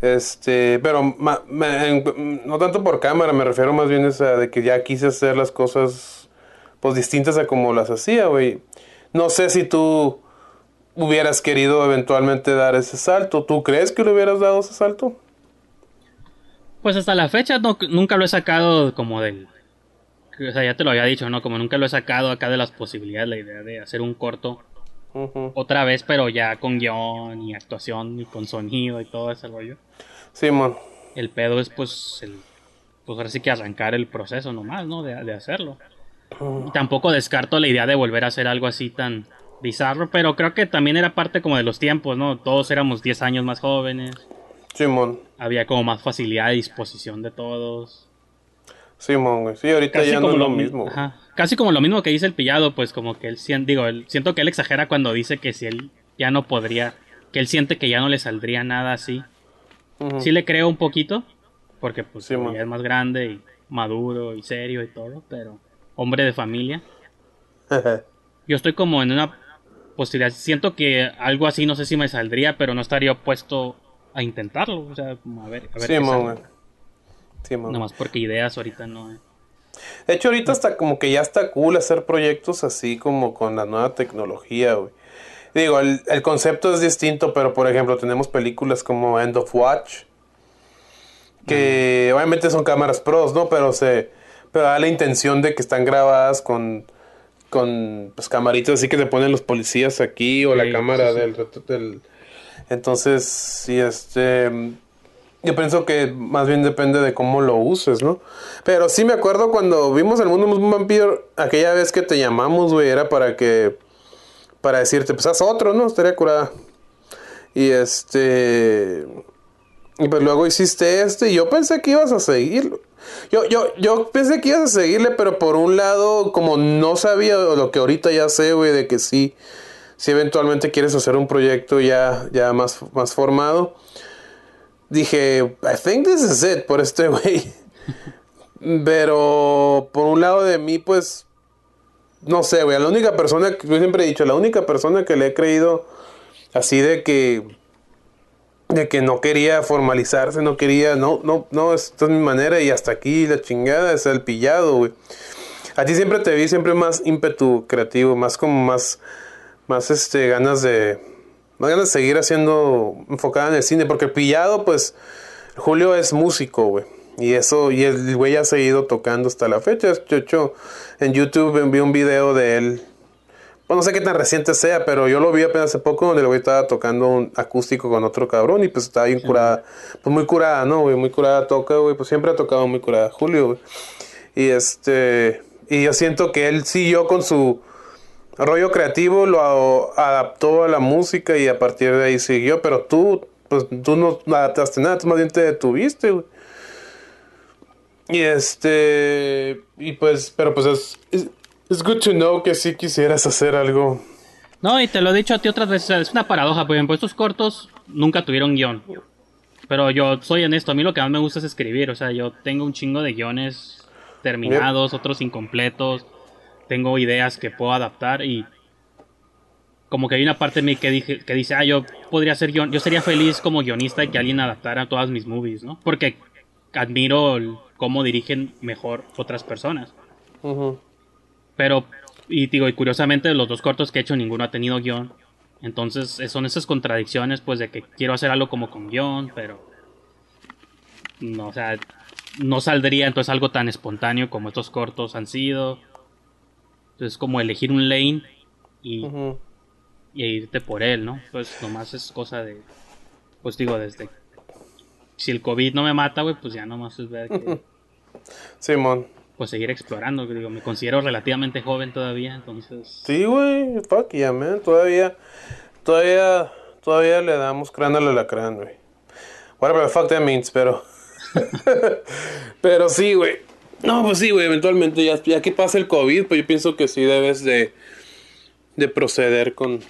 Este, pero no tanto por cámara, me refiero más bien a de que ya quise hacer las cosas, pues, distintas a como las hacía, güey. No sé si tú hubieras querido eventualmente dar ese salto. ¿Tú crees que le hubieras dado ese salto? Pues hasta la fecha no- nunca lo he sacado como del... O sea, ya te lo había dicho, ¿no? Como nunca lo he sacado acá de las posibilidades, la idea de hacer un corto otra vez, pero ya con guion y actuación y con sonido y todo ese rollo. Simón. El pedo es pues el... Pues ahora sí que arrancar el proceso nomás, ¿no? De, de hacerlo. Y tampoco descarto la idea de volver a hacer algo así tan bizarro, pero creo que también era parte como de los tiempos, ¿no? Todos éramos 10 años más jóvenes, Simón. había como más facilidad de disposición de todos. Simón, güey. Sí, ahorita ya no es lo mi- mismo. ajá, casi como lo mismo que dice el pillado, pues como que él digo, él- siento que él exagera cuando dice que si él ya no podría, que él siente que ya no le saldría nada así. Ujú. Sí le creo un poquito, porque pues Sí, ya es más grande y maduro y serio y todo, pero hombre de familia. Yo estoy como en una posibilidad, siento que algo así no sé si me saldría, pero no estaría opuesto a intentarlo, o sea, como a ver, a ver qué Simón, sale. Simón. Nomás porque ideas ahorita no. eh. De hecho, ahorita hasta como que ya está cool hacer proyectos así como con la nueva tecnología, güey. Digo, el, el concepto es distinto, pero por ejemplo, tenemos películas como End of Watch, que obviamente son cámaras pros, ¿no? Pero se pero da la intención de que están grabadas con con pues camaritas así que te ponen los policías aquí o la Sí, cámara sí, sí. del, del entonces sí este yo pienso que más bien depende de cómo lo uses, ¿no? Pero sí me acuerdo cuando vimos el mundo de un vampiro, aquella vez que te llamamos, güey, era para que. Para decirte, pues haz otro, ¿no? Estaría curada. Y este. Y pues luego hiciste este, y yo pensé que ibas a seguir. Yo, yo, yo pensé que ibas a seguirle, pero por un lado, como no sabía lo que ahorita ya sé, güey, de que sí, si eventualmente quieres hacer un proyecto ya, ya más, más formado, dije, I think this is it por este güey. Pero por un lado de mí, pues, no sé, güey, la única persona, que yo siempre he dicho, la única persona que le he creído así de que de que no quería formalizarse, no quería, no, no, no, esta es mi manera y hasta aquí la chingada es el pillado, güey. A ti siempre te vi siempre más ímpetu creativo, más como más, más este, ganas de, más ganas de seguir haciendo, enfocada en el cine, porque el pillado, pues, Julio es músico, güey. Y eso, y el güey ha seguido tocando hasta la fecha. De hecho, en YouTube vi un video de él bueno, no sé qué tan reciente sea, pero yo lo vi apenas hace poco donde el güey estaba tocando un acústico con otro cabrón y pues estaba bien curada. Pues muy curada, ¿no, güey? Muy curada toca, güey. Pues siempre ha tocado muy curada Julio, güey. Y este... Y yo siento que él siguió con su rollo creativo, lo adaptó a la música y a partir de ahí siguió. Pero tú, pues tú no adaptaste nada, tú más bien te detuviste, güey. Y este. Y pues, pero pues es. Es good to know que sí quisieras hacer algo. No, y te lo he dicho a ti otras veces, es una paradoja, por ejemplo, estos cortos nunca tuvieron guion. Pero yo soy honesto, a mí lo que más me gusta es escribir, o sea, yo tengo un chingo de guiones terminados, otros incompletos, tengo ideas que puedo adaptar y como que hay una parte de mí que, dije, que dice, ah, yo podría ser guion, yo sería feliz como guionista y que alguien adaptara todas mis movies, ¿no? Porque admiro el- cómo dirigen mejor otras personas. Ujú. Pero, y digo, y curiosamente los dos cortos que he hecho ninguno ha tenido guion. Entonces eh, son esas contradicciones pues de que quiero hacer algo como con guion, pero no, o sea, no saldría entonces algo tan espontáneo como estos cortos han sido. Entonces como elegir un lane y, y irte por él, ¿no? Pues nomás es cosa de, pues digo, desde... Si el COVID no me mata, güey, pues ya nomás es ver que... Simón. Pues seguir explorando, digo, me considero relativamente joven todavía, entonces... Sí, güey. Fuck yeah, man. Todavía. Todavía. Todavía le damos crán al alacrán, güey. Whatever the fuck that means, pero. pero sí, güey. No, pues sí, güey. Eventualmente, ya, ya que pase el COVID, pues yo pienso que sí debes de. De proceder con.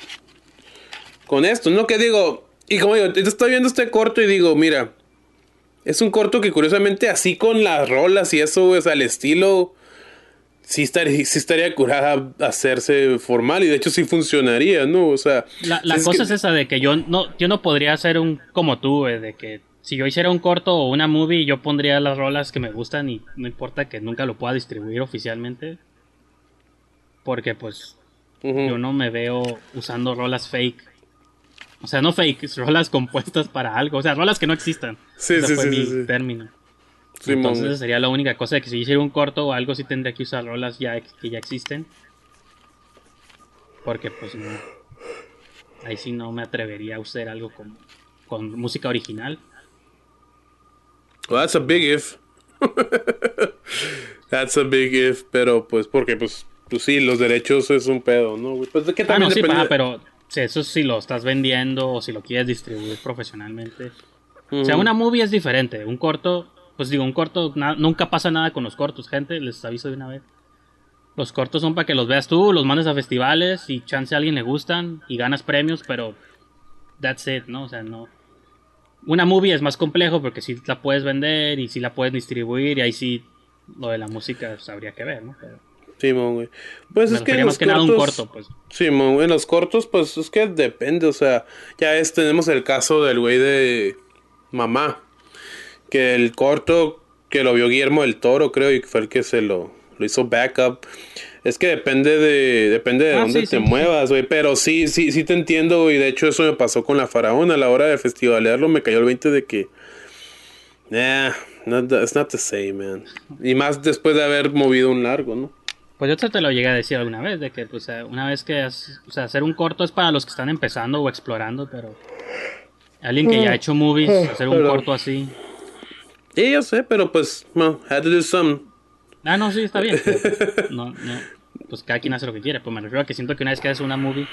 Con esto. No que digo. Y como digo, yo estoy viendo este corto y digo, mira. Es un corto que curiosamente así con las rolas y eso, güey, o sea, el estilo sí estaría, sí estaría curada hacerse formal y de hecho sí funcionaría, ¿no? O sea, La, la es cosa que- es esa de que yo no, yo no podría hacer un como tú, güey, de que si yo hiciera un corto o una movie, yo pondría las rolas que me gustan y no importa que nunca lo pueda distribuir oficialmente. Porque pues yo no me veo usando rolas fake. O sea, no fake, rolas compuestas para algo. O sea, rolas que no existan. Sí, Ese sí, fue sí, mi sí, sí. término. Simón, Entonces esa sería la única cosa de que si hiciera un corto o algo sí tendría que usar rolas ya que ya existen. Porque pues no. Ahí sí no me atrevería a usar algo con, con música original. Well, that's a big if. that's a big if, pero pues porque pues, pues sí, los derechos es un pedo, ¿no? Pues de que Ah, también no, sí, depende- pa, pero sí, eso sí lo estás vendiendo o si lo quieres distribuir profesionalmente. O sea, una movie es diferente. Un corto, pues digo, un corto, na- nunca pasa nada con los cortos, gente, les aviso de una vez. Los cortos son para que los veas tú, los mandes a festivales y chance a alguien le gustan y ganas premios, pero that's it, ¿no? O sea, no. Una movie es más complejo porque sí la puedes vender y sí la puedes distribuir y ahí sí lo de la música pues, habría que ver, ¿no? Pero Simón, güey. Pues me es que en los que nada un cortos- corto, pues. Simón, en los cortos, pues es que depende, o sea, ya es, tenemos el caso del güey de mamá, que el corto que lo vio Guillermo del Toro, creo, y fue el que se lo, lo hizo backup. Es que depende de, depende de Ah, dónde sí, te sí, muevas, güey. Pero sí, sí, sí te entiendo, güey. De hecho, eso me pasó con la faraona a la hora de festivalearlo. Me cayó el 20 de que. Nah, not the- it's not the same, man. Y más después de haber movido un largo, ¿no? Pues yo te, lo llegué a decir alguna vez, de que pues, eh, una vez que has- o sea, hacer un corto es para los que están empezando o explorando, pero alguien que ya ha hecho movies, hacer un corto así. Sí, yo sé, pero pues, well, had to do some. Ah, no, sí, está bien. pues, no, no, pues cada quien hace lo que quiere. Pues me refiero a que siento que una vez que haces una movie,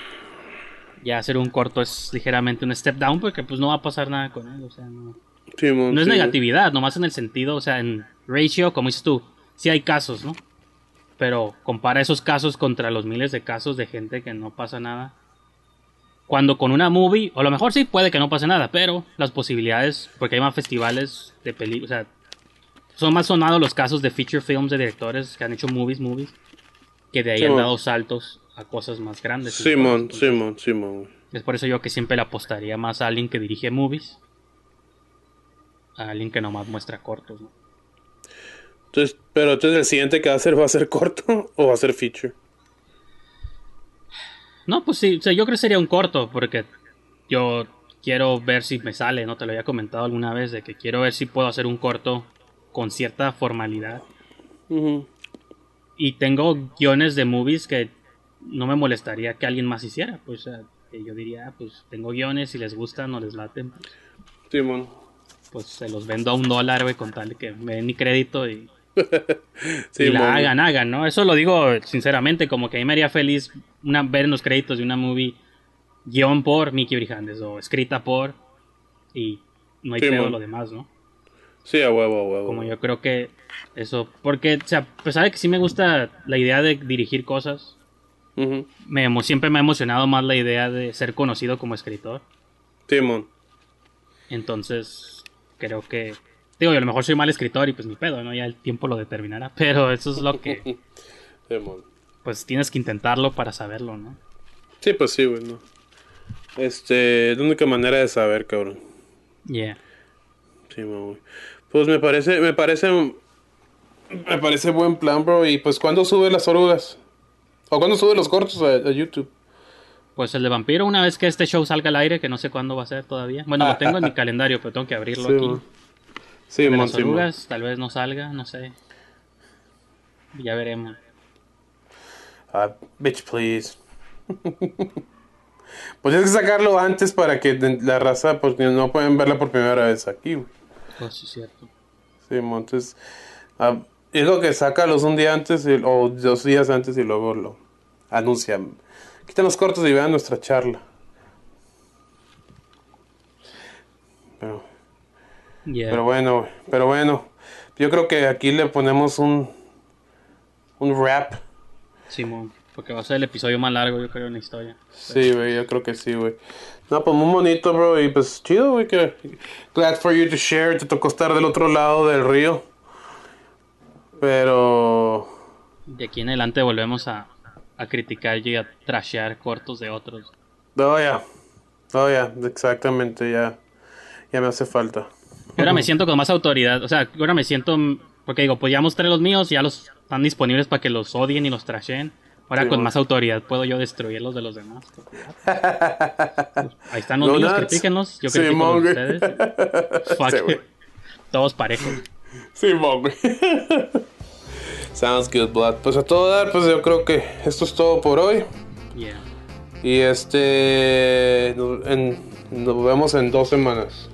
ya hacer un corto es ligeramente un step down porque pues no va a pasar nada con él, o sea, no. No es sí, negatividad, nomás en el sentido, o sea, en ratio, como dices tú, sí hay casos, ¿no? Pero compara esos casos contra los miles de casos de gente que no pasa nada. Cuando con una movie, o a lo mejor sí puede que no pase nada, pero las posibilidades, porque hay más festivales de películas, o sea, son más sonados los casos de feature films de directores que han hecho movies, movies, que de ahí han Simón. dado saltos a cosas más grandes. Simón, Entonces, Simón, Simón, güey. Es por eso yo que siempre le apostaría más a alguien que dirige movies, a alguien que nomás muestra cortos, ¿no? Entonces, pero entonces el siguiente que va a hacer va a ser corto o va a ser feature. No, pues sí, o sea, yo creo que sería un corto, porque yo quiero ver si me sale, ¿no? Te lo había comentado alguna vez, de que quiero ver si puedo hacer un corto con cierta formalidad. Y tengo guiones de movies que no me molestaría que alguien más hiciera, pues, yo diría, pues tengo guiones, si les gustan o les laten, pues, Simón. pues se los vendo a un dólar, güey, con tal de que me den mi crédito y, la hagan, hagan, ¿no? Eso lo digo sinceramente, como que a mí me haría feliz una, ver en los créditos de una movie guion por Mickey Brijandes o escrita por y no hay Sí, pedo lo demás, ¿no? Sí, a huevo, a huevo. Como yo creo que eso, porque, o sea, a pesar de que sí me gusta la idea de dirigir cosas, Ujú. me, emo- siempre me ha emocionado más la idea de ser conocido como escritor. Simón. Entonces, creo que. Digo, yo a lo mejor soy mal escritor y pues ni pedo, ¿no? Ya el tiempo lo determinará. Pero eso es lo que. Simón. Pues tienes que intentarlo para saberlo, ¿no? Sí, pues sí, güey, no. Este, es la única manera de saber, cabrón. Yeah. Sí, güey. Pues me parece, me parece, me parece buen plan, bro. Y pues, ¿cuándo sube las orugas? ¿O cuándo sube los cortos a, a YouTube? Pues el de vampiro, una vez que este show salga al aire, que no sé cuándo va a ser todavía. Bueno, lo tengo en mi calendario, pero tengo que abrirlo Sí, aquí. Sí, de las sí, orugas, tal vez no salga, no sé. Ya veremos. Ah, bitch, please. pues tienes que sacarlo antes para que la raza, pues no pueden verla por primera vez aquí, güey. Pues sí, es cierto. Sí, entonces, ah, es lo que sácalos un día antes y- o dos días antes y luego lo anuncian. Quiten los cortos y vean nuestra charla. Pero, Yeah. pero bueno, pero bueno, yo creo que aquí le ponemos un un rap. Simón, porque va a ser el episodio más largo, yo creo, en la historia. Sí, güey, yo creo que sí, güey. No, pues muy bonito, bro, y pues chido, güey, que glad for you to share, te tocó estar del otro lado del río. Pero De aquí en adelante volvemos a, a criticar y a trashear cortos de otros. Oh, ya. Oh, ya, exactamente, ya. Ya me hace falta. Y ahora me siento con más autoridad. O sea, ahora me siento. Porque digo, pues ya mostré los míos, ya los están disponibles para que los odien y los trasheen. Ahora Sí, con bueno. más autoridad puedo yo destruir los de los demás. Ahí están los No nuts. critíquenlos. Yo critico güey. ustedes. Fuck. Sí, güey. Todos parejos. Sí, güey. Sounds good, Blood. Pues a todo dar, pues yo creo que esto es todo por hoy. Yeah. Y este. En- nos vemos en dos semanas.